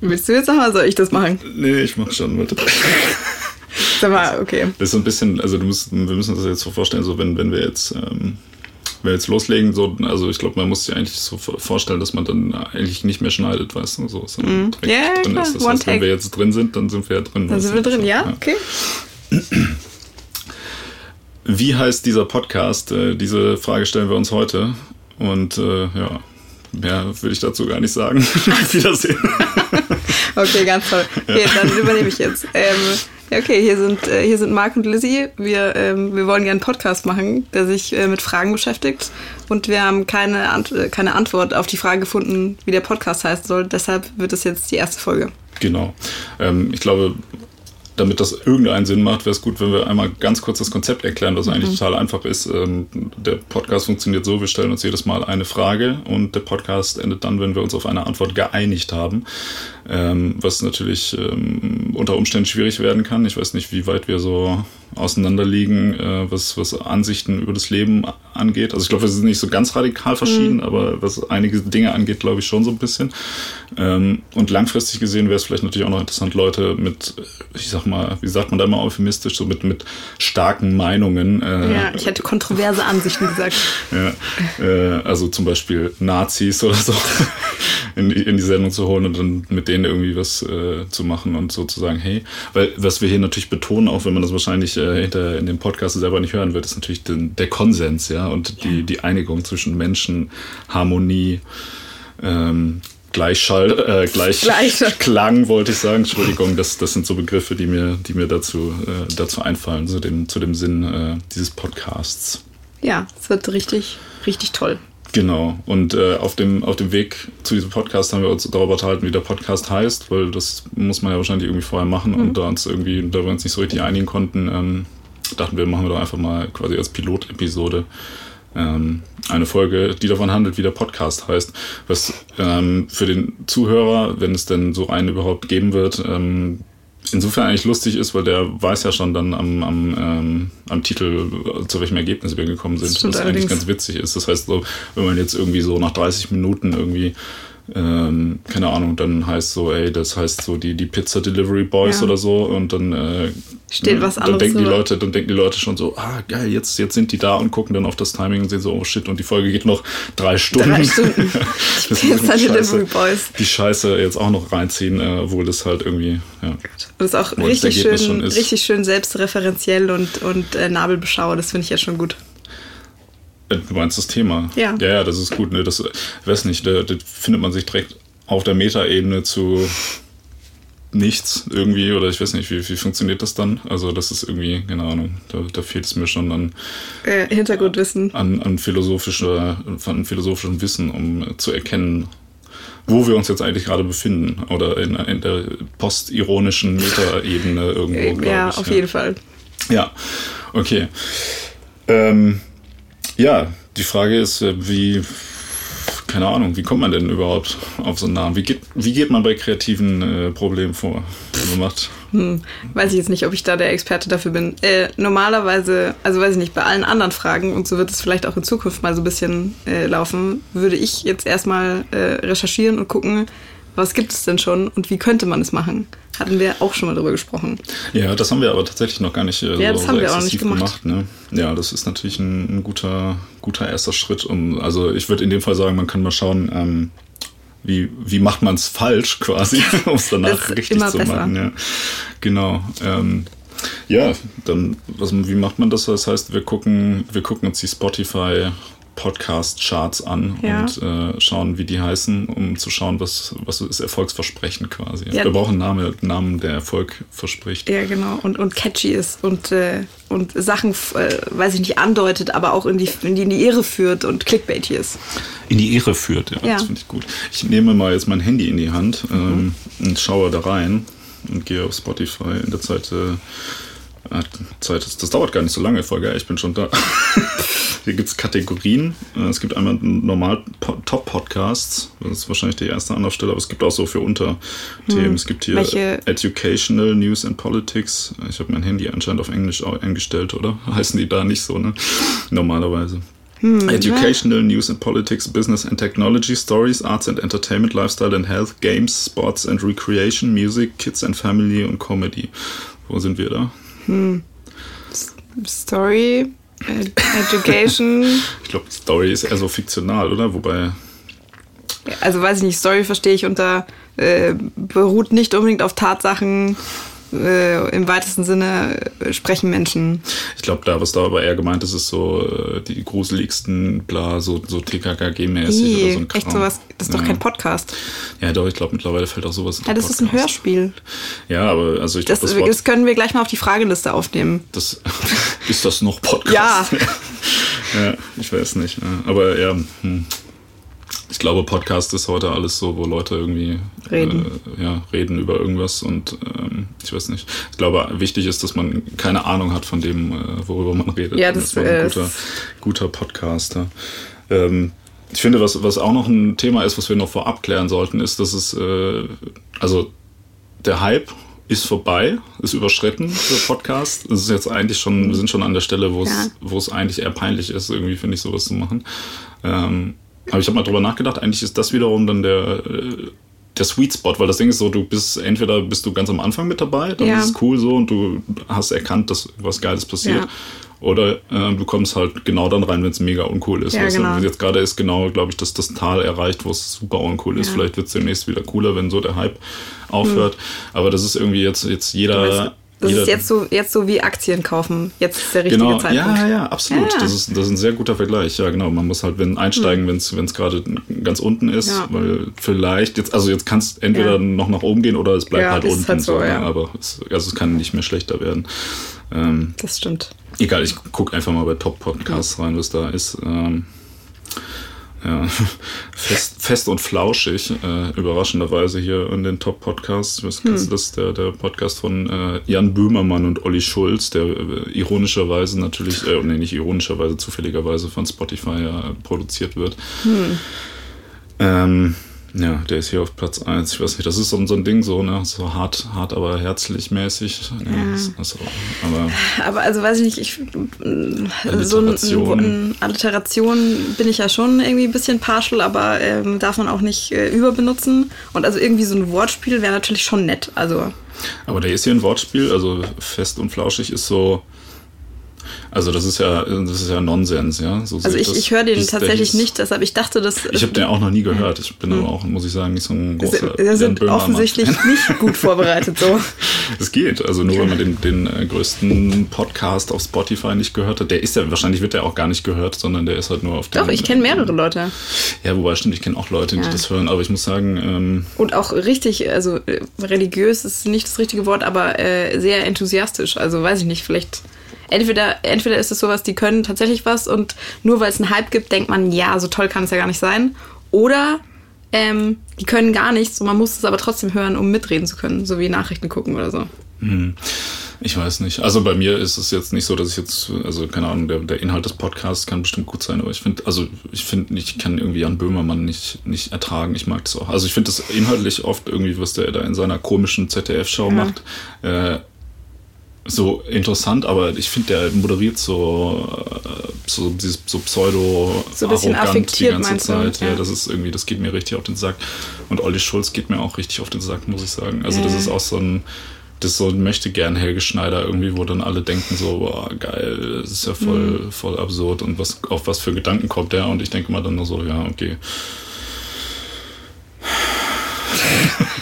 Willst du jetzt nochmal, soll ich das machen? Nee, ich mach schon, warte. Sag mal, okay. Das ist so ein bisschen, also du musst, wir müssen uns das jetzt so vorstellen, so wenn, wenn wir jetzt, ähm, wenn wir jetzt loslegen, so, also ich glaube, man muss sich eigentlich so vorstellen, dass man dann eigentlich nicht mehr schneidet, weißt du, so, Mm. direkt Ja, drin klar, ist. Das heißt, wenn wir jetzt drin sind, dann sind wir ja drin. Dann sind wir drin, ja? Okay. Wie heißt dieser Podcast? Äh, diese Frage stellen wir uns heute. Und äh, ja, mehr würde ich dazu gar nicht sagen. Auf Wiedersehen. Okay, ganz toll. Okay, dann übernehme ich jetzt. Ähm, ja, okay, hier sind, äh, hier sind Marc und Lizzie. Wir, ähm, wir wollen gerne einen Podcast machen, der sich äh, mit Fragen beschäftigt. Und wir haben keine, Ant äh, keine Antwort auf die Frage gefunden, wie der Podcast heißen soll. Deshalb wird es jetzt die erste Folge. Genau. Ähm, ich glaube, damit das irgendeinen Sinn macht, wäre es gut, wenn wir einmal ganz kurz das Konzept erklären, was eigentlich total einfach ist. Ähm, der Podcast funktioniert so, wir stellen uns jedes Mal eine Frage und der Podcast endet dann, wenn wir uns auf eine Antwort geeinigt haben, ähm, was natürlich ähm, unter Umständen schwierig werden kann. Ich weiß nicht, wie weit wir so auseinanderliegen, äh, was, was Ansichten über das Leben angeht. Also ich glaube, wir sind nicht so ganz radikal verschieden, aber was einige Dinge angeht, glaube ich schon so ein bisschen. Ähm, und langfristig gesehen wäre es vielleicht natürlich auch noch interessant, Leute mit, ich sag mal, wie sagt man da immer euphemistisch, so mit, mit starken Meinungen. Äh, Ja, ich hätte kontroverse Ansichten gesagt. ja, äh, also zum Beispiel Nazis oder so in die, in die Sendung zu holen und dann mit denen irgendwie was äh, zu machen und so zu sagen, hey, weil was wir hier natürlich betonen, auch wenn man das wahrscheinlich äh, hinter in dem Podcast selber nicht hören wird, ist natürlich den, der Konsens, ja, und die, die Einigung zwischen Menschen, Harmonie, ähm, Gleichschall, äh, gleich Gleiche. Klang wollte ich sagen. Entschuldigung, das, das sind so Begriffe, die mir, die mir dazu, äh, dazu einfallen, zu dem, zu dem Sinn äh, dieses Podcasts. Ja, es wird richtig, richtig toll. Genau. Und äh, auf, dem, auf dem Weg zu diesem Podcast haben wir uns darüber unterhalten, wie der Podcast heißt, weil das muss man ja wahrscheinlich irgendwie vorher machen. Und da uns irgendwie, da wir uns nicht so richtig einigen konnten, ähm, dachten wir, machen wir doch einfach mal quasi als Pilotepisode ähm, eine Folge, die davon handelt, wie der Podcast heißt. Was ähm, für den Zuhörer, wenn es denn so einen überhaupt geben wird, ähm, insofern eigentlich lustig ist, weil der weiß ja schon dann am, am, ähm, am Titel, äh, zu welchem Ergebnis wir gekommen sind, was eigentlich allerdings. ganz witzig ist. Das heißt, so, wenn man jetzt irgendwie so nach 30 Minuten irgendwie ähm, keine Ahnung, dann heißt so, ey, das heißt so die, die Pizza Delivery Boys Ja. oder so und dann äh, Steht was dann anderes denken die. Leute, dann denken die Leute schon so, ah geil, jetzt, jetzt sind die da und gucken dann auf das Timing und sehen so, oh shit, und die Folge geht noch drei Stunden. Drei Stunden. Pizza Delivery Scheiße- Boys. Die Scheiße jetzt auch noch reinziehen, äh, obwohl das halt irgendwie, ja. Und das ist auch richtig schön, richtig schön selbstreferenziell und, und äh, Nabelbeschauer. Das finde ich ja schon gut. Äh, Du meinst das Thema? Ja. Ja, ja, das ist gut. Ne? Das, weiß nicht, da, da findet man sich direkt auf der Metaebene zu nichts irgendwie oder ich weiß nicht, wie, wie funktioniert das dann? Also das ist irgendwie, keine Ahnung, da, da fehlt es mir schon an, Äh, Hintergrundwissen. an, an, philosophischer, an philosophischem Wissen, um zu erkennen, wo wir uns jetzt eigentlich gerade befinden oder in, in der postironischen Metaebene irgendwo. Äh, ja, ich, auf jeden Fall. Ja, okay. Ähm, ja, die Frage ist, äh, wie, keine Ahnung, wie kommt man denn überhaupt auf so einen Namen? Wie geht, wie geht man bei kreativen äh, Problemen vor? Man macht, Hm, weiß ich jetzt nicht, ob ich da der Experte dafür bin. Äh, normalerweise, also weiß ich nicht, bei allen anderen Fragen, und so wird es vielleicht auch in Zukunft mal so ein bisschen äh, laufen, würde ich jetzt erstmal äh, recherchieren und gucken, was gibt es denn schon und wie könnte man es machen. Hatten wir auch schon mal drüber gesprochen. ja, das haben wir aber tatsächlich noch gar nicht äh, Ja, so, das haben so wir auch nicht exzessiv gemacht. ne? Ja, das ist natürlich ein, ein guter, guter erster Schritt. Um, also ich würde in dem Fall sagen, man kann mal schauen, ähm, wie, wie macht man es falsch quasi, um es danach richtig zu besser. machen. Ja. Genau. Ähm, ja, dann, was, wie macht man das? Das heißt, wir gucken, wir gucken uns die Spotify Podcast-Charts an Ja. und äh, schauen, wie die heißen, um zu schauen, was, was ist Erfolgsversprechen quasi. Ja. Wir brauchen einen Namen, Namen, der Erfolg verspricht. Ja, genau. Und, und catchy ist und, äh, und Sachen, äh, weiß ich nicht, andeutet, aber auch in die, in die, in die Irre führt und clickbaity ist. In die Irre führt, ja, Ja. das finde ich gut. Ich nehme mal jetzt mein Handy in die Hand ähm, und schaue da rein und gehe auf Spotify. In der Zeit, äh, Zeit das, das dauert gar nicht so lange, voll geil, ich bin schon da. Hier gibt es Kategorien. Äh, Es gibt einmal normal Po- Top-Podcasts. Das ist wahrscheinlich die erste Anlaufstelle, aber es gibt auch so für Unterthemen. Es gibt hier Welche- Educational News and Politics. Ich habe mein Handy anscheinend auf Englisch eingestellt, oder? Heißen die da nicht so, ne? Normalerweise. Hm, Educational, ja. News and Politics, Business and Technology, Stories, Arts and Entertainment, Lifestyle and Health, Games, Sports and Recreation, Music, Kids and Family und Comedy. Wo sind wir da? Hm. Story, Education. ich glaube, Story ist eher so fiktional, oder? Wobei. Also weiß ich nicht, Story verstehe ich unter äh, beruht nicht unbedingt auf Tatsachen, äh, im weitesten Sinne äh, sprechen Menschen. Ich glaube, da, was da aber eher gemeint ist, ist so äh, die gruseligsten, bla, so, so TKKG-mäßig oder so ein Kram. Echt sowas, das ist ja. doch kein Podcast. Ja, doch, ich glaube, mittlerweile fällt auch sowas Ja, das Podcast. ist ein Hörspiel. Ja, aber also ich glaube, das, das, das, können wir gleich mal auf die Frageliste aufnehmen. Das, ist das noch Podcast? ja. ja, ich weiß nicht. Aber ja, hm ich glaube, Podcast ist heute alles so, wo Leute irgendwie reden, äh, ja, reden über irgendwas und ähm, ich weiß nicht. Ich glaube, wichtig ist, dass man keine Ahnung hat von dem, äh, worüber man redet. Ja, das, das ist ein guter, guter Podcaster. Ähm, ich finde, was, was auch noch ein Thema ist, was wir noch vorab klären sollten, ist, dass es, äh, also der Hype ist vorbei, ist überschritten, der Podcast. Es ist jetzt eigentlich schon, wir sind schon an der Stelle, wo es, ja. wo es eigentlich eher peinlich ist, irgendwie, finde ich, sowas zu machen. Ähm, aber ich habe mal drüber nachgedacht, eigentlich ist das wiederum dann der, äh, der Sweet Spot, weil das Ding ist so, du bist, entweder bist du ganz am Anfang mit dabei, dann ja. ist es cool so und du hast erkannt, dass was Geiles passiert. Ja. Oder äh, du kommst halt genau dann rein, wenn es mega uncool ist. Ja, genau. Jetzt gerade ist genau, glaube ich, dass das Tal erreicht, wo es super uncool ist. Vielleicht wird es demnächst wieder cooler, wenn so der Hype aufhört. Hm. Aber das ist irgendwie jetzt, jetzt jeder das ist jetzt so, jetzt so wie Aktien kaufen. Jetzt ist der richtige genau, Zeitpunkt. Ja, ja, absolut. Ja. Das, ist, das ist ein sehr guter Vergleich. Ja, genau. Man muss halt wenn, einsteigen, hm. wenn es gerade ganz unten ist, ja. weil vielleicht jetzt, also jetzt kann es entweder ja. noch nach oben gehen oder es bleibt halt unten. Halt so, so ne? Aber es, also es kann nicht mehr schlechter werden. Ähm, das stimmt. Egal, ich gucke einfach mal bei Top Podcasts rein, was da ist. Ähm, ja, fest, fest und flauschig, äh, überraschenderweise hier in den Top-Podcasts. Hm. das ist der, der Podcast von äh, Jan Böhmermann und Olli Schulz, der äh, ironischerweise natürlich, äh, nee, nicht ironischerweise, zufälligerweise von Spotify ja produziert wird. Hm. Ähm, ja, der ist hier auf Platz 1. Ich weiß nicht, das ist so, so ein Ding, so, ne? so hart, hart, aber herzlich mäßig. Ja. Also, aber, aber also weiß ich nicht, ich, so ein, ein, Alliteration bin ich ja schon irgendwie ein bisschen partial, aber ähm, darf man auch nicht äh, überbenutzen. Und also irgendwie so ein Wortspiel wäre natürlich schon nett. Also. Aber der ist hier ein Wortspiel, also fest und flauschig ist so also das ist ja, das ist ja Nonsens, ja. So also ich, ich höre den das, tatsächlich nicht, deshalb ich dachte, dass. Ich habe den auch noch nie gehört. Ich bin hm. aber auch, muss ich sagen, nicht so ein großer. Wir sind offensichtlich nicht gut vorbereitet so. Es geht. Also nur wenn man den, den äh, größten Podcast auf Spotify nicht gehört hat, der ist ja, wahrscheinlich wird der auch gar nicht gehört, sondern der ist halt nur auf dem. Doch, ich kenne mehrere Leute. Ja, wobei stimmt, ich kenne auch Leute, die ja. das hören, aber ich muss sagen. Ähm, Und auch richtig, also äh, religiös ist nicht das richtige Wort, aber äh, sehr enthusiastisch. Also weiß ich nicht, vielleicht entweder, entweder ist es sowas, die können tatsächlich was und nur weil es einen Hype gibt, denkt man, ja, so toll kann es ja gar nicht sein. Oder ähm, die können gar nichts und man muss es aber trotzdem hören, um mitreden zu können, so wie Nachrichten gucken oder so. Hm. Ich weiß nicht. Also bei mir ist es jetzt nicht so, dass ich jetzt, also keine Ahnung, der, der Inhalt des Podcasts kann bestimmt gut sein, aber ich finde, also ich finde, ich kann irgendwie Jan Böhmermann nicht, nicht ertragen. Ich mag das auch. Also ich finde das inhaltlich oft irgendwie, was der da in seiner komischen ZDF-Show ja. macht. Äh, so interessant, aber ich finde, der moderiert so, äh, so, so pseudo so arrogant die ganze Zeit. Ja. ja. das ist irgendwie, das geht mir richtig auf den Sack. Und Olli Schulz geht mir auch richtig auf den Sack, muss ich sagen. Also, das ist auch so ein, das so ein möchte gern Helge Schneider irgendwie, wo dann alle denken so, boah, geil, das ist ja voll, mhm. voll absurd und was, auf was für Gedanken kommt der? Und ich denke mal dann nur so, ja, okay.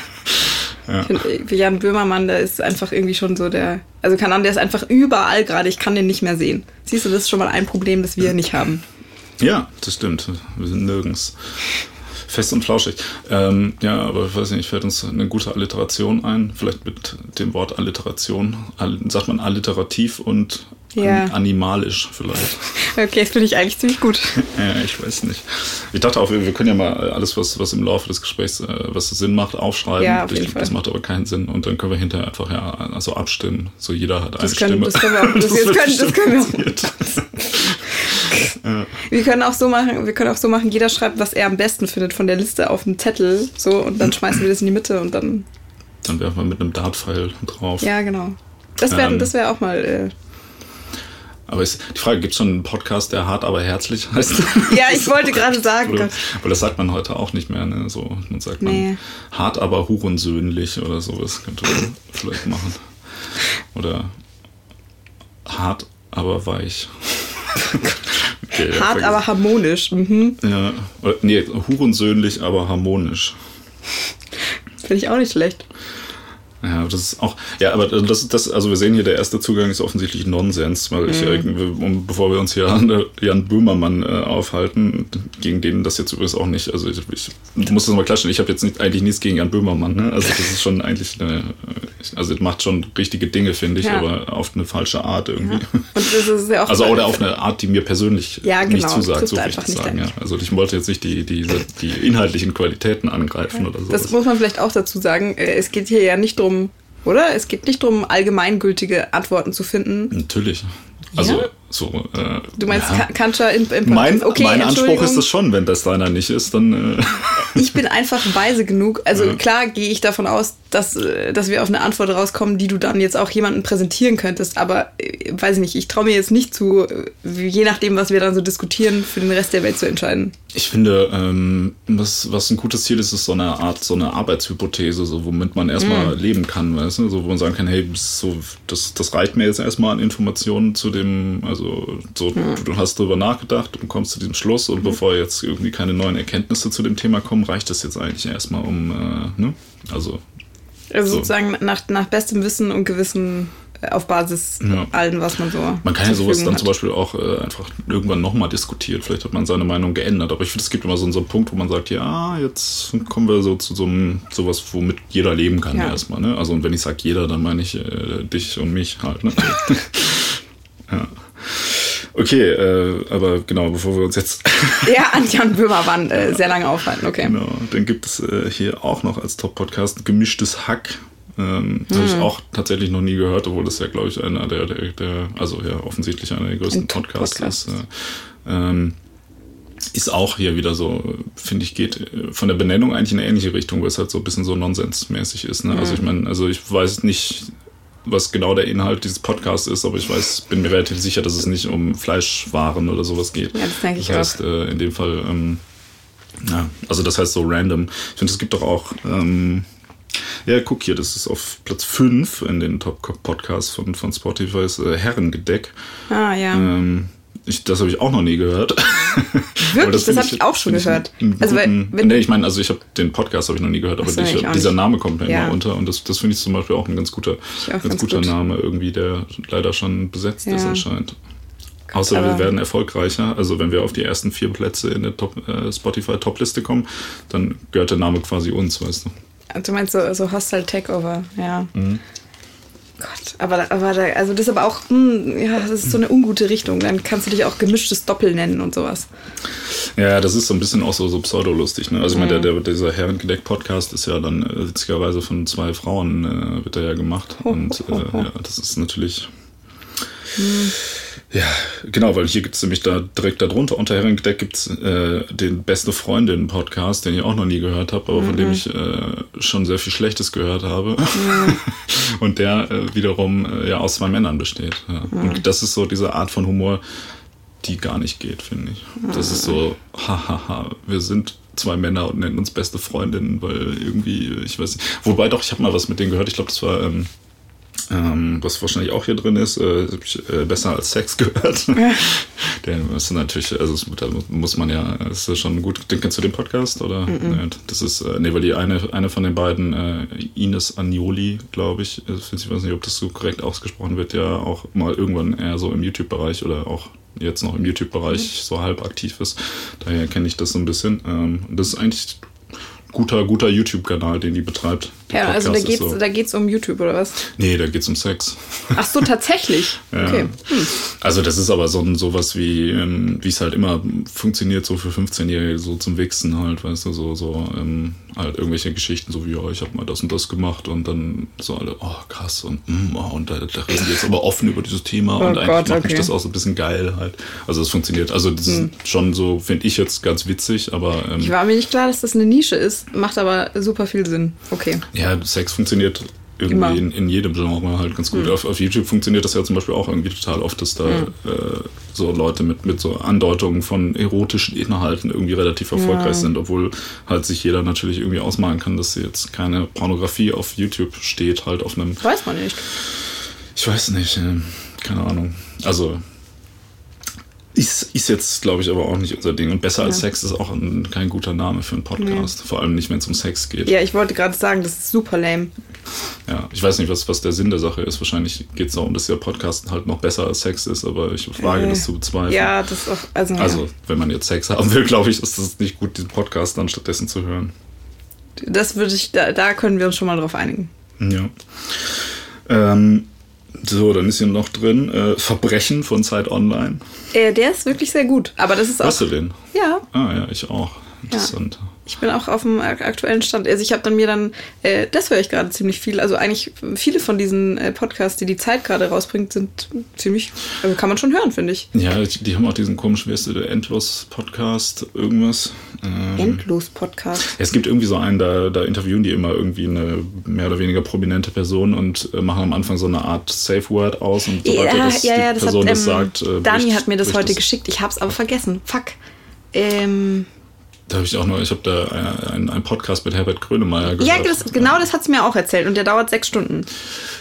Ja. Für Jan Böhmermann, der ist einfach irgendwie schon so der. Also kann der ist einfach überall gerade. Ich kann den nicht mehr sehen. Siehst du, das ist schon mal ein Problem, das wir nicht haben. Ja, das stimmt. Wir sind nirgends. Fest und flauschig. Ähm, ja, aber ich weiß nicht, fällt uns eine gute Alliteration ein. Vielleicht mit dem Wort Alliteration. All, sagt man alliterativ und ja. animalisch vielleicht. Okay, das finde ich eigentlich ziemlich gut. ja, ich weiß nicht. Ich dachte auch, wir, wir, können ja mal alles, was, was im Laufe des Gesprächs, äh, was Sinn macht, aufschreiben. Ja, auf ich. Das macht aber keinen Sinn. Und dann können wir hinterher einfach ja also abstimmen. So jeder hat eine können, Stimme. Das können wir auch. Das, das, können, das können wir auch. Wir können auch so machen, wir können auch so machen, jeder schreibt, was er am besten findet von der Liste auf einen Zettel. So, und dann schmeißen wir das in die Mitte und dann. Dann werfen wir mit einem Dartpfeil drauf. Ja, genau. Das wäre ähm, wär auch mal äh, Aber ist die Frage, gibt es schon einen Podcast, der hart, aber herzlich heißt? Ja, ich wollte gerade sagen. Oder, aber das sagt man heute auch nicht mehr, ne? So, man sagt Nee. man hart, aber hurensöhnlich oder sowas könnte man vielleicht machen. Oder hart, aber weich. Okay, ja, Hart, aber harmonisch. Mhm. Ja, oder, nee, hurensöhnlich, aber harmonisch. Finde ich auch nicht schlecht. Ja, das ist auch, ja, aber das das, also wir sehen hier, der erste Zugang ist offensichtlich Nonsens, weil ich, äh, um, bevor wir uns hier an äh, Jan Böhmermann äh, aufhalten, gegen den das jetzt übrigens auch nicht, also ich, ich muss das mal klatschen, ich habe jetzt nicht, eigentlich nichts gegen Jan Böhmermann, ne? also das ist schon eigentlich eine, also es macht schon richtige Dinge, finde ich, Ja. aber auf eine falsche Art irgendwie. Und das ist ja auch. Also oder auf eine Art, die mir persönlich Ja, nicht genau, zusagt, trifft so nicht sagen. Ja. Also ich wollte jetzt nicht die, die, die inhaltlichen Qualitäten angreifen oder so. Das muss man vielleicht auch dazu sagen. Äh, Es geht hier ja nicht drum, oder? Es geht nicht drum, allgemeingültige Antworten zu finden. Natürlich. Also Ja? So. Äh, Du meinst ja. Kancha in, im Mein, okay, mein Anspruch ist es schon, wenn das deiner nicht ist, dann. Äh, Ich bin einfach weise genug. Also Ja. klar gehe ich davon aus, dass, äh, dass wir auf eine Antwort rauskommen, die du dann jetzt auch jemandem präsentieren könntest. Aber äh, weiß ich nicht, ich traue mir jetzt nicht zu, äh, je nachdem, was wir dann so diskutieren, für den Rest der Welt zu entscheiden. ich finde, ähm, was, was ein gutes Ziel ist, ist so eine Art, so eine Arbeitshypothese, so, womit man erstmal leben kann, weißt du? So, wo man sagen kann, hey, so, das, das reicht mir jetzt erstmal an Informationen zu dem, also so, du, du hast drüber nachgedacht und kommst zu diesem Schluss und bevor jetzt irgendwie keine neuen Erkenntnisse zu dem Thema kommen, reicht das jetzt eigentlich erstmal um, äh, ne? Also Also So. sozusagen nach, nach bestem Wissen und Gewissen äh, auf Basis Ja. allen, was man so. Man kann ja sowas dann hat. zum Beispiel auch äh, einfach irgendwann nochmal diskutieren. Vielleicht hat man seine Meinung geändert. Aber ich finde, es gibt immer so, so einen Punkt, wo man sagt, ja, jetzt kommen wir so zu so einem sowas, womit jeder leben kann Ja. erstmal. Ne? Also und wenn ich sage jeder, dann meine ich äh, dich und mich halt. Ne? ja. Okay, äh, aber genau, bevor wir uns jetzt Ja, an Jan Böhmermann äh, sehr lange aufhalten, okay. Genau, dann gibt es äh, hier auch noch als Top-Podcast gemischtes Hack. Ähm, das Mhm. habe ich auch tatsächlich noch nie gehört, obwohl das ja, glaube ich, einer der, der, der, also ja, offensichtlich einer der größten Ein Podcasts Top-Podcast. ist. Äh, ähm, ist auch hier wieder so, finde ich, geht äh, von der Benennung eigentlich in eine ähnliche Richtung, weil es halt so ein bisschen so nonsensmäßig ist. Ne? Also ich meine, also ich weiß nicht, was genau der Inhalt dieses Podcasts ist, aber ich weiß, bin mir relativ sicher, dass es nicht um Fleischwaren oder sowas geht. Ja, das denke ich das heißt, äh, in dem Fall, ähm, ja, also das heißt so random. Ich finde, es gibt doch auch, ähm, ja, guck hier, das ist auf Platz 5 in den Top-Podcasts von, von Spotify, ist äh, Herrengedeck. Ah, ja. Ähm, ich, das habe ich auch noch nie gehört. Wirklich? Das finde habe ich auch schon gehört. einen Also, weil- guten- nee, ich meine, also ich habe den Podcast habe ich noch nie gehört, aber so, ich, dieser nicht. Name kommt mir Ja. immer unter und das, das finde ich zum Beispiel auch ein ganz guter, ganz, ganz guter gut. Name irgendwie, der leider schon besetzt ist Ja. anscheinend. Außer wir werden erfolgreicher. Also wenn wir auf die ersten vier Plätze in der Top, äh, Spotify Top-Liste kommen, dann gehört der Name quasi uns, weißt du. Du meinst so, so Hostile Takeover, ja. Mhm. Gott, aber, da- aber da, also das ist aber auch, hm, ja, das ist so eine ungute Richtung. Dann kannst du dich auch gemischtes Doppel nennen und sowas. Ja, das ist so ein bisschen auch so, so pseudolustig. Ne? Also ich meine, Mhm. der, der, dieser Herrengedeck-Podcast ist ja dann äh, witzigerweise von zwei Frauen äh, wird er ja gemacht. Und äh, ja, das ist natürlich. Ja, genau, weil hier gibt es nämlich da direkt darunter, unter Herrengedeck gibt es äh, den Beste Freundin-Podcast, den ich auch noch nie gehört habe, aber von dem ich äh, schon sehr viel Schlechtes gehört habe. Und der äh, wiederum äh, ja aus zwei Männern besteht. Ja. Und das ist so diese Art von Humor, die gar nicht geht, finde ich. Das ist so, hahaha, wir sind zwei Männer und nennen uns beste Freundinnen, weil irgendwie, ich weiß nicht. Wobei doch, ich habe mal was mit denen gehört, ich glaube, das war, ähm, ähm, was wahrscheinlich auch hier drin ist, äh, äh, besser als Sex gehört. Der ist natürlich, also da muss man ja, ist ja schon gut. Den kennst du den Podcast oder? Nee, das ist, äh, nee, weil die eine, eine von den beiden, äh, Ines Agnoli, glaube ich, äh, ich weiß nicht, ob das so korrekt ausgesprochen wird, ja auch mal irgendwann eher so im YouTube-Bereich oder auch jetzt noch im YouTube-Bereich so halb aktiv ist. Daher kenne ich das so ein bisschen. Ähm, das ist eigentlich guter, guter YouTube-Kanal, den die betreibt. Ja, also da Podcast geht's, so- da geht's um YouTube oder was? Nee, da geht's um Sex. Ach so, tatsächlich. Ja. Okay. Hm. Also das ist aber so ein sowas wie, ähm, wie es halt immer funktioniert, so für 15-Jährige, so zum Wichsen halt, weißt du, so, so ähm, halt irgendwelche Geschichten, so wie, ja, ich habe mal das und das gemacht und dann so alle, oh krass und, mm, oh, und da, da reden wir jetzt aber offen über dieses Thema Oh und eigentlich Gott, macht mich okay. das auch so ein bisschen geil halt. Also das funktioniert, also das ist schon so, finde ich jetzt ganz witzig, aber ähm, Ich war mir nicht klar, dass das eine Nische ist, macht aber super viel Sinn. Okay. Ja, Sex funktioniert irgendwie in, in, jedem Genre halt ganz gut. Mhm. Auf, auf, YouTube funktioniert das ja zum Beispiel auch irgendwie total oft, dass da mhm. äh, so Leute mit, mit so Andeutungen von erotischen Inhalten irgendwie relativ erfolgreich ja. sind, obwohl halt sich jeder natürlich irgendwie ausmalen kann, dass jetzt keine Pornografie auf YouTube steht, halt auf einem. Weiß man nicht. Ich weiß nicht, äh, keine Ahnung. Also ist, ist jetzt, glaube ich, aber auch nicht unser Ding. Und besser ja. als Sex ist auch ein, kein guter Name für einen Podcast. Nee. Vor allem nicht, wenn es um Sex geht. Ja, ich wollte gerade sagen, das ist super lame. Ja, ich weiß nicht, was, was der Sinn der Sache ist. Wahrscheinlich geht es darum, dass der Podcast halt noch besser als Sex ist, aber ich wage äh, das zu bezweifeln. Ja, das ist auch. Also, also ja. wenn man jetzt Sex haben will, glaube ich, ist es nicht gut, diesen Podcast dann stattdessen zu hören. Das würde ich, da, da können wir uns schon mal drauf einigen. Ja. Ähm, so, dann ist hier noch drin äh, Verbrechen von Zeit Online. Äh, der ist wirklich sehr gut. Aber das ist auch. Hast du den? Ja. Ah ja, ich auch. Interessant. Ja. Ich bin auch auf dem aktuellen Stand. Also ich habe dann mir dann, äh, das höre ich gerade ziemlich viel. Also eigentlich viele von diesen äh, Podcasts, die die Zeit gerade rausbringt, sind ziemlich, also kann man schon hören, finde ich. Ja, die, haben auch diesen komischen, wie heißt der, Endlos-Podcast, irgendwas. Ähm, Endlos-Podcast? Es gibt irgendwie so einen, da, da interviewen die immer irgendwie eine mehr oder weniger prominente Person und äh, machen am Anfang so eine Art Safe Word aus und sobald ja, das, ja, ja, die das Person hat, ähm, das sagt. Äh, Dani bricht, hat mir das heute das. geschickt, ich habe es aber vergessen. Fuck. Ähm, da habe ich auch noch, ich habe da einen, einen Podcast mit Herbert Grönemeyer gehört. Ja, das, genau das hat es mir auch erzählt und der dauert sechs Stunden.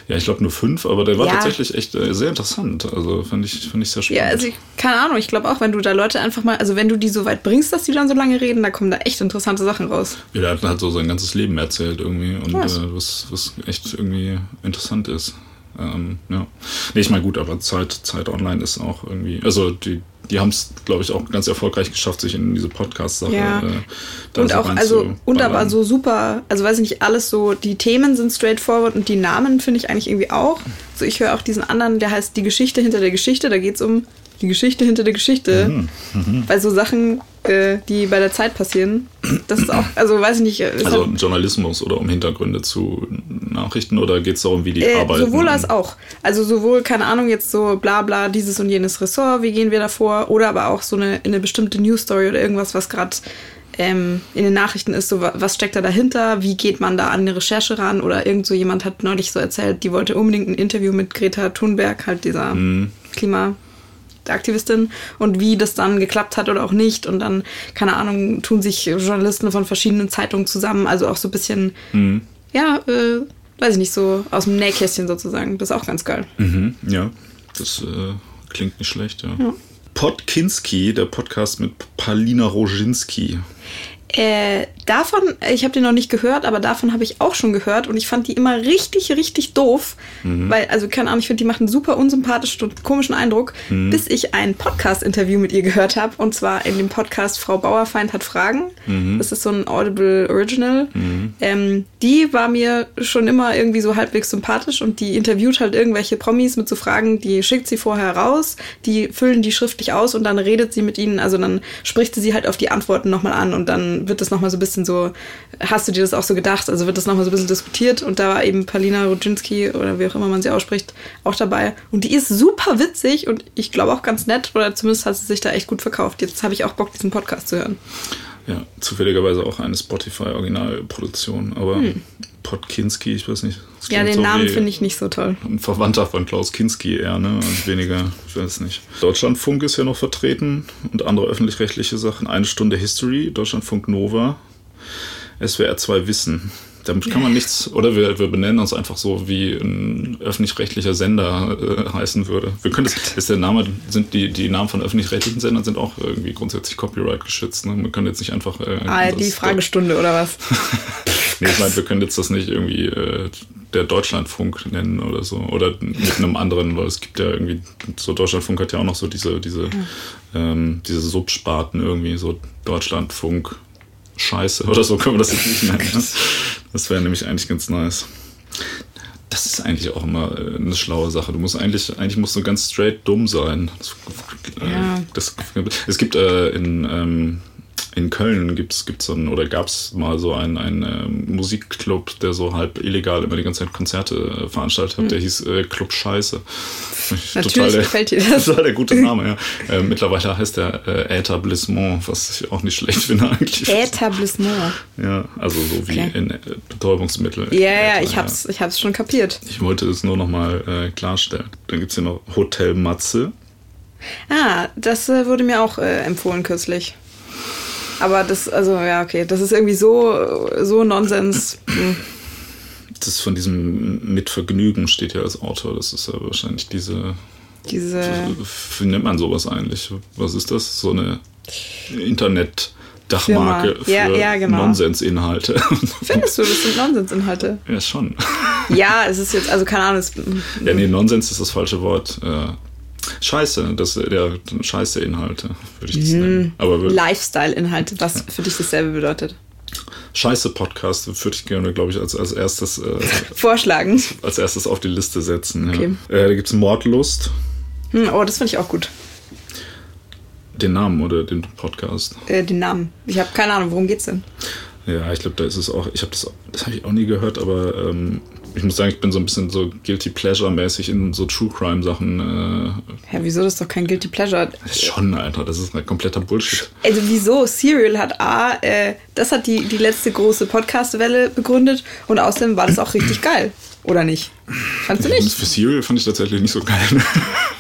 Ja, ich glaube nur fünf, aber der war ja. tatsächlich echt äh, sehr interessant. Also fand ich, fand ich sehr spannend. Ja, also ich, keine Ahnung, ich glaube auch, wenn du da Leute einfach mal, also wenn du die so weit bringst, dass die dann so lange reden, da kommen da echt interessante Sachen raus. Ja, der hat halt so sein ganzes Leben erzählt irgendwie und äh, was, was echt irgendwie interessant ist. Ähm, ja. Nee, ich meine, gut, aber Zeit, Zeit Online ist auch irgendwie, also die, die haben es, glaube ich, auch ganz erfolgreich geschafft, sich in diese Podcast-Sache ja. äh, Und so auch, also, und aber so super, also weiß ich nicht, alles so, die Themen sind straightforward und die Namen finde ich eigentlich irgendwie auch. So, ich höre auch diesen anderen, der heißt Die Geschichte hinter der Geschichte, da geht es um die Geschichte hinter der Geschichte. Mhm. Mhm. Weil so Sachen, äh, die bei der Zeit passieren, das ist auch, also weiß ich nicht. Also halt, Journalismus oder um Hintergründe zu Nachrichten oder geht es darum, wie die äh, arbeiten? Sowohl als auch. Also sowohl, keine Ahnung, jetzt so bla bla, dieses und jenes Ressort, wie gehen wir davor? Oder aber auch so eine, eine bestimmte News-Story oder irgendwas, was gerade ähm, in den Nachrichten ist, so was steckt da dahinter, wie geht man da an eine Recherche ran oder irgend so jemand hat neulich so erzählt, die wollte unbedingt ein Interview mit Greta Thunberg, halt dieser mhm. Klima Aktivistin und wie das dann geklappt hat oder auch nicht. Und dann, keine Ahnung, tun sich Journalisten von verschiedenen Zeitungen zusammen. Also auch so ein bisschen, mhm. ja, äh, weiß ich nicht, so aus dem Nähkästchen sozusagen. Das ist auch ganz geil. Mhm, ja, das äh, klingt nicht schlecht, ja. ja. Podkinski, der Podcast mit Palina Roginski. Äh, davon, ich habe den noch nicht gehört, aber davon habe ich auch schon gehört und ich fand die immer richtig, richtig doof. Mhm. Weil, also keine Ahnung, ich finde, die machen einen super unsympathischen und komischen Eindruck, mhm. bis ich ein Podcast-Interview mit ihr gehört habe. Und zwar in dem Podcast Frau Bauerfeind hat Fragen. Mhm. Das ist so ein Audible Original. Mhm. Ähm, die war mir schon immer irgendwie so halbwegs sympathisch und die interviewt halt irgendwelche Promis mit so Fragen, die schickt sie vorher raus, die füllen die schriftlich aus und dann redet sie mit ihnen, also dann spricht sie halt auf die Antworten nochmal an und dann wird das nochmal so ein bisschen so, hast du dir das auch so gedacht? Also wird das nochmal so ein bisschen diskutiert und da war eben Palina Rudzinski oder wie auch immer man sie ausspricht, auch dabei. Und die ist super witzig und ich glaube auch ganz nett oder zumindest hat sie sich da echt gut verkauft. Jetzt habe ich auch Bock, diesen Podcast zu hören. Ja, zufälligerweise auch eine Spotify-Originalproduktion, aber hm. Podkinski, ich weiß nicht. Ja, den so Namen finde ich nicht so toll. Ein Verwandter von Klaus Kinski eher, ne? Und weniger, ich weiß nicht. Deutschlandfunk ist ja noch vertreten und andere öffentlich-rechtliche Sachen. Eine Stunde History, Deutschlandfunk Nova, SWR 2 Wissen. Damit kann man nichts, oder wir, wir benennen uns einfach so, wie ein öffentlich-rechtlicher Sender äh, heißen würde. Wir können das, ist der Name, sind die, die Namen von öffentlich-rechtlichen Sendern sind auch irgendwie grundsätzlich Copyright geschützt. Ne? Man kann jetzt nicht einfach. Äh, ah, die Fragestunde oder was? nee, ich meine, wir können jetzt das nicht irgendwie äh, der Deutschlandfunk nennen oder so. Oder mit einem anderen, weil es gibt ja irgendwie, so Deutschlandfunk hat ja auch noch so diese, diese, ja. ähm, diese Subsparten irgendwie, so Deutschlandfunk. Scheiße oder so können wir das jetzt nicht nennen. Ne? Das wäre nämlich eigentlich ganz nice. Das ist eigentlich auch immer äh, eine schlaue Sache. Du musst eigentlich, eigentlich musst du ganz straight dumm sein. Das, äh, ja. das, es gibt äh, in, ähm, in Köln gibt's gibt's so ein, oder gab es mal so einen, einen ähm, Musikclub, der so halb illegal immer die ganze Zeit Konzerte äh, veranstaltet hat. Der hieß äh, Club Scheiße. Natürlich total der, gefällt dir das. Total der gute Name, ja. Äh, mittlerweile heißt der äh, Etablissement, was ich auch nicht schlecht finde eigentlich. Etablissement. Ja, also so wie Okay. in äh, Betäubungsmittel. Ja, ja, Äther, ich hab's, ich hab's schon kapiert. Ich wollte es nur nochmal äh, klarstellen. Dann gibt's hier noch Hotel Matze. Ah, das äh, wurde mir auch äh, empfohlen kürzlich. Aber das, also ja, okay, das ist irgendwie so, so Nonsens. Hm. Das ist von diesem Mit Vergnügen steht ja als Autor. Das ist ja wahrscheinlich diese. Diese. Wie nennt man sowas eigentlich? Was ist das? So eine Internet-Dachmarke Firma. Ja, für ja, genau. Nonsensinhalte. Findest du, das sind Nonsensinhalte? ja, schon. Ja, es ist jetzt, also keine Ahnung, Ja, nee, Nonsens ist das falsche Wort. Scheiße, das der scheiße Inhalte, würde ich das nennen. Aber Lifestyle-Inhalte, was für dich dasselbe bedeutet. scheiße Podcast würde ich gerne, glaube ich, als, als erstes äh, Vorschlagen. als erstes auf die Liste setzen. Ja. Okay. Äh, da gibt es Mordlust, Hm, oh, das finde ich auch gut. den Namen oder den Podcast. Äh, den Namen. Ich habe keine Ahnung, worum geht's denn? Ja, ich glaube, da ist es auch. Ich habe das, das habe ich auch nie gehört, aber ähm, ich muss sagen, ich bin so ein bisschen so guilty pleasure mäßig in so True Crime Sachen. Äh, Hä, wieso das ist doch kein Guilty Pleasure? schon, Alter, das ist ein kompletter Bullshit. Also wieso? Serial hat A, äh, das hat die, die letzte große Podcast-Welle begründet und außerdem war das auch richtig geil. Oder nicht? Fandst du nicht? Für Serial fand ich tatsächlich nicht so geil.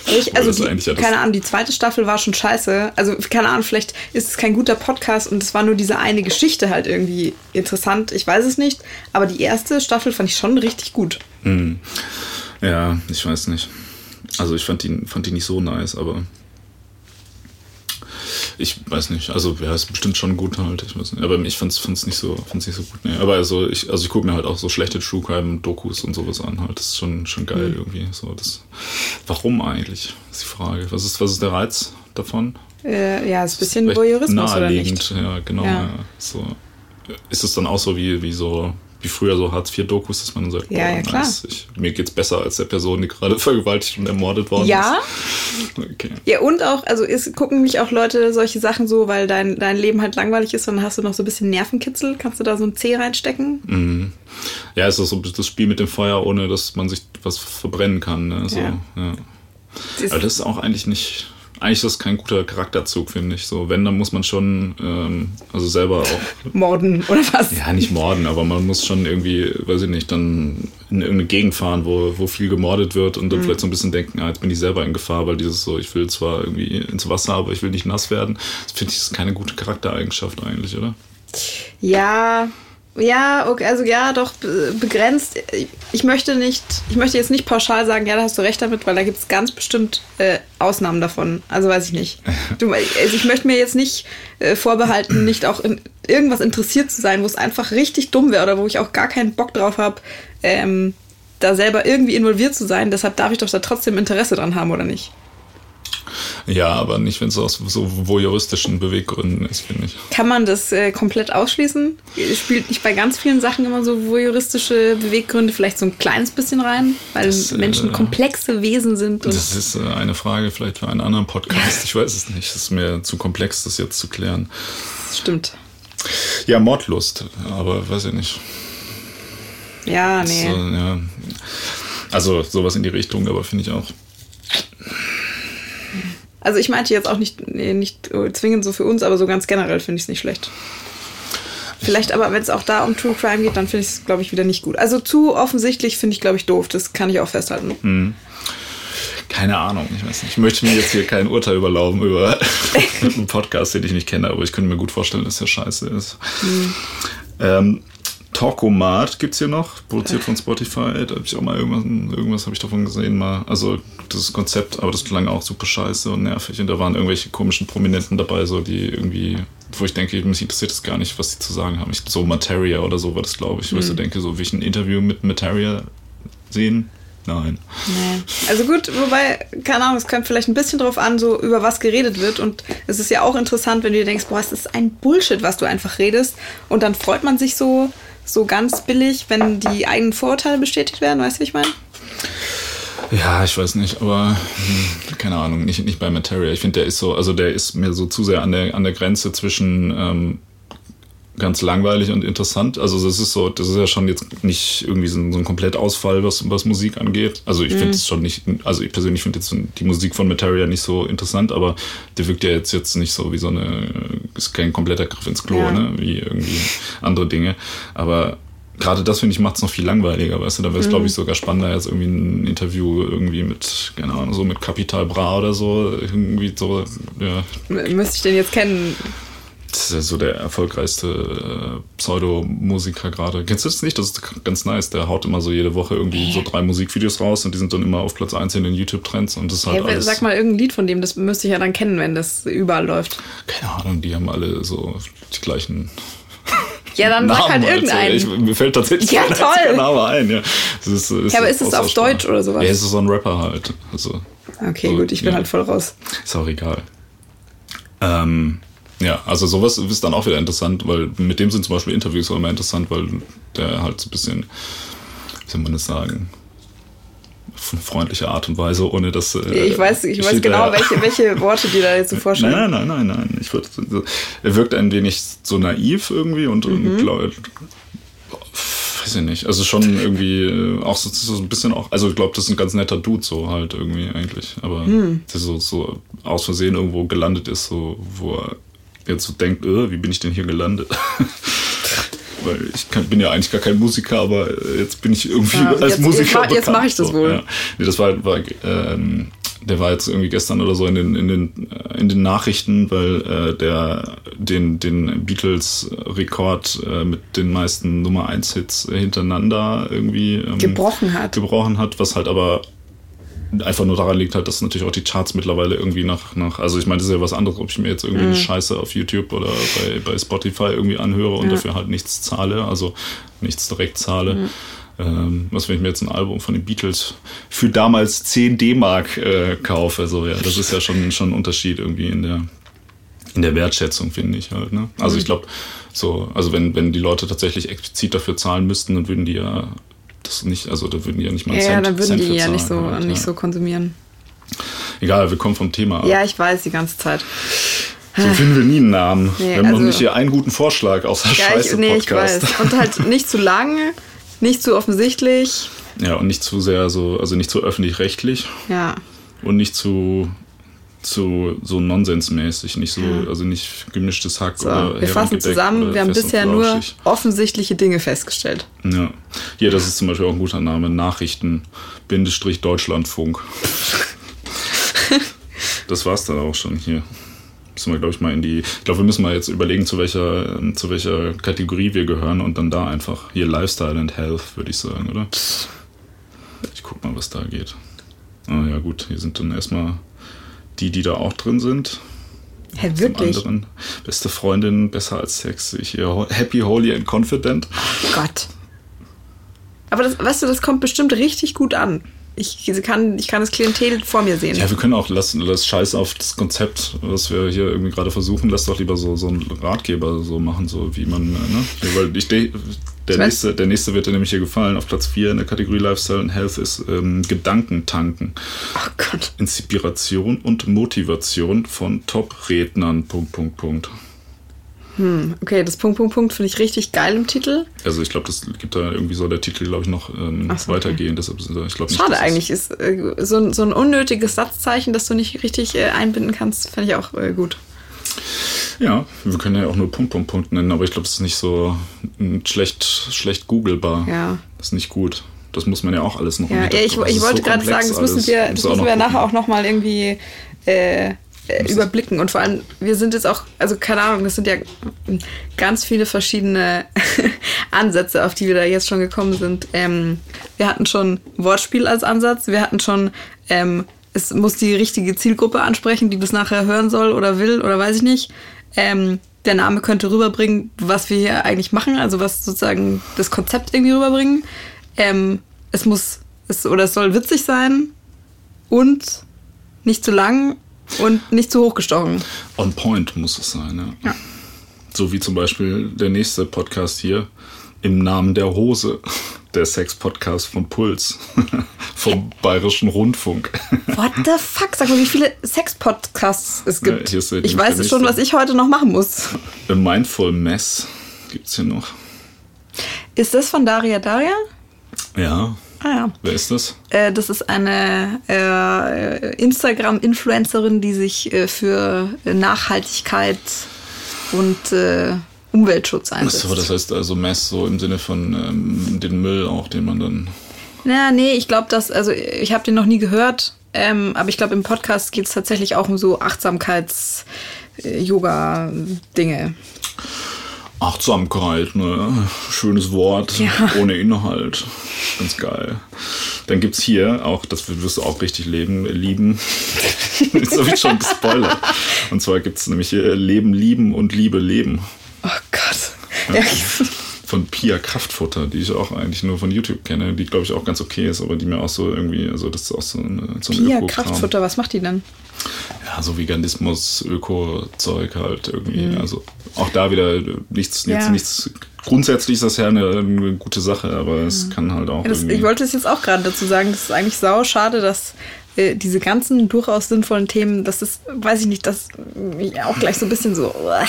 Ich, also die, ja keine Ahnung, die zweite Staffel war schon scheiße. Also keine Ahnung, vielleicht ist es kein guter Podcast und es war nur diese eine Geschichte halt irgendwie interessant. Ich weiß es nicht. Aber die erste Staffel fand ich schon richtig gut. Hm. Ja, ich weiß nicht. Also ich fand die, fand die nicht so nice, aber ich weiß nicht. Also ja, ist bestimmt schon gut halt. Ich weiß nicht. Aber ich fand's, fand's nicht so, fand's nicht so gut. Nee. Aber also ich, also ich gucke mir halt auch so schlechte True Crime Dokus und sowas an. Halt. Das ist schon, schon geil Mhm. irgendwie. So das. Warum eigentlich? Ist die Frage. Was ist, was ist der Reiz davon? Äh, ja, ist ein bisschen Vielleicht Voyeurismus oder naheliegend, nicht? ja, genau. Ja. Ja. So. Ist es dann auch so wie, wie so wie früher so Hartz-IV-Dokus, dass man sagt, Ja, boah, ja, klar. nice, ich, mir geht's besser als der Person, die gerade vergewaltigt und ermordet worden Ja, ist. Okay. ja und auch, also ist, gucken mich auch Leute solche Sachen so, weil dein, dein Leben halt langweilig ist und dann hast du noch so ein bisschen Nervenkitzel. Kannst du da so ein C reinstecken? Mhm. Ja, es ist so das Spiel mit dem Feuer, ohne dass man sich was verbrennen kann. Ne? So, Ja. ja. Das Aber das ist auch eigentlich nicht. Eigentlich ist das kein guter Charakterzug, finde ich. So, wenn, dann muss man schon, ähm, also selber auch Morden oder was? Ja, nicht morden, aber man muss schon irgendwie, weiß ich nicht, dann in irgendeine Gegend fahren, wo, wo viel gemordet wird und dann Mhm. vielleicht so ein bisschen denken, ah, jetzt bin ich selber in Gefahr, weil dieses so, ich will zwar irgendwie ins Wasser, aber ich will nicht nass werden. Das finde ich ist keine gute Charaktereigenschaft eigentlich, oder? Ja, ja, okay, also ja, doch be- begrenzt. Ich möchte nicht, ich möchte jetzt nicht pauschal sagen, ja, da hast du recht damit, weil da gibt es ganz bestimmt äh, Ausnahmen davon. Also weiß ich nicht. Du, also ich möchte mir jetzt nicht äh, vorbehalten, nicht auch in irgendwas interessiert zu sein, wo es einfach richtig dumm wäre oder wo ich auch gar keinen Bock drauf habe, ähm, da selber irgendwie involviert zu sein. Deshalb darf ich doch da trotzdem Interesse dran haben, oder nicht? Ja, aber nicht, wenn es aus so voyeuristischen Beweggründen ist, finde ich. Kann man das äh, komplett ausschließen? Spielt nicht bei ganz vielen Sachen immer so voyeuristische Beweggründe vielleicht so ein kleines bisschen rein, weil Das, äh, Menschen komplexe Wesen sind Das ist äh, eine Frage vielleicht für einen anderen Podcast. Ich weiß es nicht. Es ist mir zu komplex, das jetzt zu klären. das stimmt. Ja, Mordlust, aber weiß ich nicht. Ja, nee. So, ja. Also sowas in die Richtung, aber finde ich auch. Also ich meinte jetzt auch nicht, nee, nicht zwingend so für uns, aber so ganz generell finde ich es nicht schlecht. Vielleicht aber, wenn es auch da um True Crime geht, dann finde ich es, glaube ich, wieder nicht gut. Also zu offensichtlich finde ich, glaube ich, doof. Das kann ich auch festhalten. Hm. Keine Ahnung, ich weiß nicht. Ich möchte mir jetzt hier kein Urteil überlauben über einen Podcast, den ich nicht kenne, aber ich könnte mir gut vorstellen, dass der scheiße ist. Ähm, Talkomat gibt es hier noch, produziert von Spotify. Da habe ich auch mal irgendwas, irgendwas habe ich davon gesehen, mal. Also das Konzept, aber das klang auch super scheiße und nervig. Und da waren irgendwelche komischen Prominenten dabei, so die irgendwie, wo ich denke, mich interessiert es gar nicht, was die zu sagen haben. Ich, so Materia oder so war das, glaube ich. Wo ich so denke, so will ich ein Interview mit Materia sehen? Nein. Nee. Also gut, wobei, keine Ahnung, es kommt vielleicht ein bisschen drauf an, so über was geredet wird. Und es ist ja auch interessant, wenn du dir denkst, boah, es ist ein Bullshit, was du einfach redest. Und dann freut man sich so, so ganz billig, wenn die eigenen Vorurteile bestätigt werden. Weißt du, wie ich meine? Ja, ich weiß nicht, aber hm, keine Ahnung, nicht, nicht bei Materia. Ich finde, der ist so, also der ist mir so zu sehr an der, an der Grenze zwischen ähm, ganz langweilig und interessant. Also das ist so, das ist ja schon jetzt nicht irgendwie so ein, so ein Komplettausfall, was, was Musik angeht. Also ich finde es schon nicht, also ich persönlich finde jetzt die Musik von Materia nicht so interessant, aber der wirkt ja jetzt, jetzt nicht so wie so eine, ist kein kompletter Griff ins Klo, Ja. ne? Wie irgendwie andere Dinge. Aber gerade das, finde ich, macht es noch viel langweiliger, weißt du? Da wäre es, glaube ich, sogar spannender, jetzt irgendwie ein Interview irgendwie mit, keine Ahnung, so mit Capital Bra oder so, irgendwie so, ja, M- Müsste ich den jetzt kennen? Das ist ja so der erfolgreichste äh, Pseudo-Musiker gerade. Kennst du das nicht? Das ist ganz nice. Der haut immer so jede Woche irgendwie so drei Musikvideos raus und die sind dann immer auf Platz 1 in den YouTube-Trends und das ist halt Hey, alles. sag mal irgendein Lied von dem, das müsste ich ja dann kennen, wenn das überall läuft. Keine Ahnung, die haben alle so die gleichen. Ja, dann sag halt Namen, irgendeinen. Ich, mir fällt tatsächlich Ja, kein Name ein. Ja, es ist, ist Ja, aber ist es auf. Deutsch oder sowas? Ja, es ist so ein Rapper halt. Also, Okay, so, gut, ich bin ja. halt voll raus. Ist auch egal. Ähm, ja, also sowas ist dann auch wieder interessant, weil mit dem sind zum Beispiel Interviews auch immer interessant, weil der halt so ein bisschen, wie soll man das sagen, auf eine freundliche Art und Weise, ohne dass. äh, Ich weiß, ich weiß genau, welche, welche Worte dir da jetzt so vorstellen. Nein, nein, nein, nein. Ich würde, er wirkt ein wenig so naiv irgendwie und, Mhm. und weiß ich nicht. Also schon irgendwie äh, auch so, so ein bisschen auch. Also ich glaube, das ist ein ganz netter Dude so halt irgendwie eigentlich. Aber Hm. der so, so aus Versehen irgendwo gelandet ist, so wo er jetzt so denkt, äh, wie bin ich denn hier gelandet? Weil ich kann, bin ja eigentlich gar kein Musiker, aber äh, jetzt bin ich irgendwie Ja, als jetzt- jetzt Musiker. jetzt bekannt, mach ich das so, wohl. Ja. Nee, das war, war ähm, der war jetzt irgendwie gestern oder so in den, in den, äh, in den Nachrichten, weil äh, der den, den Beatles-Rekord äh, mit den meisten Nummer 1 Hits hintereinander irgendwie ähm, Gebrochen hat. gebrochen hat, was halt aber einfach nur daran liegt halt, dass natürlich auch die Charts mittlerweile irgendwie nach, nach also ich meine, das ist ja was anderes, ob ich mir jetzt irgendwie eine Scheiße auf YouTube oder bei, bei Spotify irgendwie anhöre und Ja. dafür halt nichts zahle, also nichts direkt zahle. Ähm, was, wenn ich mir jetzt ein Album von den Beatles für damals 10 D-Mark äh, kaufe, so ja, das ist ja schon, schon ein Unterschied irgendwie in der, in der Wertschätzung, finde ich halt. Ne? Also ich glaube, so, also wenn, wenn die Leute tatsächlich explizit dafür zahlen müssten, dann würden die ja das nicht, also da würden die ja nicht mal Ja, einen ja, Cent, dann würden Cent die ja nicht so, halt, nicht ja. so konsumieren. Egal, wir kommen vom Thema ab. Ja, ich weiß die ganze Zeit. So finden wir nie einen Namen. Nee, wir haben noch also- nicht hier einen guten Vorschlag außer Ja, ich, scheiße nee, ich weiß. Und halt nicht zu lang, nicht zu offensichtlich. Ja, und nicht zu sehr so, also nicht zu öffentlich-rechtlich Ja. und nicht zu zu so nonsensmäßig, nicht so, Ja. also nicht gemischtes Hack So, oder wir fassen zusammen. Wir haben bisher nur offensichtliche Dinge festgestellt. Ja. Hier, das ist zum Beispiel auch ein guter Name. Nachrichten, Bindestrich Deutschlandfunk. das war's dann auch schon hier. Müssen wir, glaube ich, mal in die. Ich glaube, wir müssen mal jetzt überlegen, zu welcher, zu welcher Kategorie wir gehören und dann da einfach hier Lifestyle and Health, würde ich sagen, oder? Ich guck mal, was da geht. Ah ja, gut, hier sind dann erstmal die, die da auch drin sind. Hä, Zum wirklich? anderen. Beste Freundin, besser als Sex. Ich hier Happy, Holy and Confident. Gott. Aber das, weißt du, das kommt bestimmt richtig gut an. Ich kann, ich kann das Klientel vor mir sehen. Ja, wir können auch, lass, lass Scheiß auf das Konzept, was wir hier irgendwie gerade versuchen, lass doch lieber so, so einen Ratgeber so machen, so wie man, äh, ne? Ja, Weil ich, de- der, nächste, der nächste wird dir nämlich hier gefallen. Auf Platz 4 in der Kategorie Lifestyle and Health ist ähm, Gedankentanken. Oh Gott. Inspiration und Motivation von Top-Rednern. Punkt, Punkt, Punkt. Okay, das Punkt, Punkt, Punkt finde ich richtig geil im Titel. Also ich glaube, das gibt da irgendwie so der Titel, glaube ich, noch ähm, so, okay. weitergehen. Deshalb, ich glaub nicht, Schade eigentlich. Ist äh, so, ein- so ein unnötiges Satzzeichen, das du nicht richtig äh, einbinden kannst, fände ich auch äh, gut. Ja, wir können ja auch nur Punkt, Punkt, Punkt nennen, aber ich glaube, es ist nicht so mm, schlecht, schlecht googelbar. Ja. Das ist nicht gut. Das muss man ja auch alles noch Ja, ja ich, ich wollte so gerade sagen, das müssen wir, das müssen wir nachher auch nochmal irgendwie äh, überblicken. Und vor allem, wir sind jetzt auch, also keine Ahnung, das sind ja ganz viele verschiedene Ansätze, auf die wir da jetzt schon gekommen sind. Ähm, wir hatten schon Wortspiel als Ansatz, wir hatten schon, ähm, es muss die richtige Zielgruppe ansprechen, die das nachher hören soll oder will oder weiß ich nicht. Ähm, der Name könnte rüberbringen, was wir hier eigentlich machen, also was sozusagen das Konzept irgendwie rüberbringen. Ähm, es muss, es, oder es soll witzig sein und nicht zu lang und nicht zu hochgestochen. On point muss es sein, ja. Ja. So wie zum Beispiel der nächste Podcast hier, im Namen der Hose. Der Sex-Podcast von Puls, vom Bayerischen Rundfunk. What the fuck? Sag mal, wie viele Sex-Podcasts es gibt. Ja, ich weiß es schon, was ich heute noch machen muss. A Mindful Mess gibt's hier noch. Ist das von Daria Daria? Ja, Ah ja. wer ist das? Äh, das ist eine äh, Instagram-Influencerin, die sich äh, für Nachhaltigkeit und äh, Umweltschutz einsetzt. Achso, das heißt also Mess so im Sinne von ähm, den Müll auch, den man dann. Ja, nee, ich glaube, dass, also ich habe den noch nie gehört, ähm, aber ich glaube, im Podcast geht es tatsächlich auch um so Achtsamkeits-Yoga-Dinge. Achtsamkeit, ne? Schönes Wort, Ja. ohne Inhalt. Ganz geil. Dann gibt's hier auch, das wirst du auch richtig leben, lieben. Jetzt habe ich schon gespoilert. Und zwar gibt's nämlich hier Leben, Lieben und Liebe, Leben. Oh Gott. Ja. Von Pia Kraftfutter, die ich auch eigentlich nur von YouTube kenne, die glaube ich auch ganz okay ist, aber die mir auch so irgendwie, also das ist auch so, eine, so ein Pia. Kraftfutter, was macht die denn? Ja, so Veganismus, Öko-Zeug halt irgendwie. Also auch da wieder nichts, jetzt Mhm. Ja. nichts. Grundsätzlich ist das ja eine, eine gute Sache, aber es kann halt auch Ja, das, ich wollte es jetzt auch gerade dazu sagen, das ist eigentlich sau schade, dass äh, diese ganzen durchaus sinnvollen Themen, das ist, weiß ich nicht, das mich auch gleich so ein bisschen so, uah,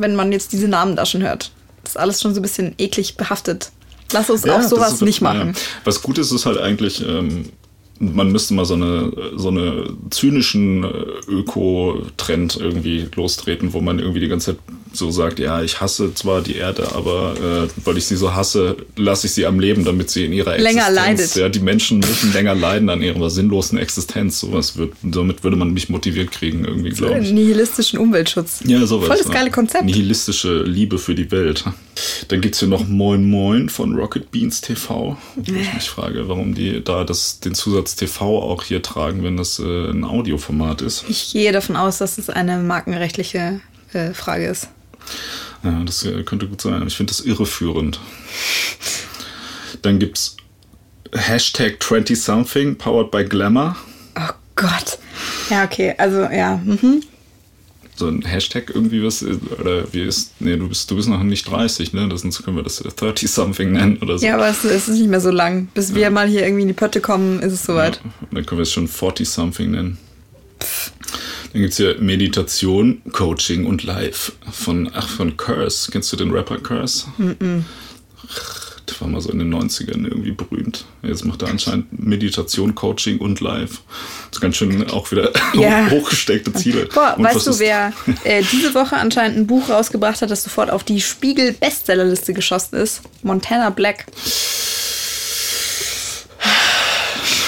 wenn man jetzt diese Namen da schon hört. Das ist alles schon so ein bisschen eklig behaftet. Lass uns Ja, auch sowas ist- nicht machen. Ja. Was gut ist, ist halt eigentlich, ähm, man müsste mal so eine, so eine zynischen äh, Öko-Trend irgendwie lostreten, wo man irgendwie die ganze Zeit so sagt, ja, ich hasse zwar die Erde, aber äh, weil ich sie so hasse, lasse ich sie am Leben, damit sie in ihrer Länger Existenz, leidet. ja, die Menschen müssen länger leiden an ihrer sinnlosen Existenz. Sowas wird, damit würde man mich motiviert kriegen, irgendwie, glaube ich. Nihilistischen Umweltschutz. Ja, sowas. Voll das geile Konzept. Nihilistische Liebe für die Welt. Dann gibt's hier noch Moin Moin von Rocket Beans TV. Wo ich mich frage, warum die da das, den Zusatz TV auch hier tragen, wenn das äh, ein Audioformat ist. Ich gehe davon aus, dass es eine markenrechtliche äh, Frage ist. Ja, das äh, könnte gut sein. Ich finde das irreführend. Dann gibt's Hashtag 20something, powered by Glamour. Oh Gott. Ja, okay. Also, ja. Mhm. So ein Hashtag irgendwie was, äh, oder wie ist, nee, du bist, du bist noch nicht 30, ne? Das, sonst können wir das 30-something nennen oder so. Ja, aber es, es ist nicht mehr so lang. Bis wir mal hier irgendwie in die Pötte kommen, ist es soweit. Ja, dann können wir es schon 40-something nennen. Dann gibt es hier Meditation, Coaching und Live von, ach, von Curse. Kennst du den Rapper Curse? Der war mal so in den 90ern irgendwie berühmt. Jetzt macht er anscheinend Meditation, Coaching und Live. Das ist ganz schön auch wieder Ja. hochgesteckte Ziele. Boah, Und weißt du, wer äh, diese Woche anscheinend ein Buch rausgebracht hat, das sofort auf die Spiegel-Bestsellerliste geschossen ist? Montana Black.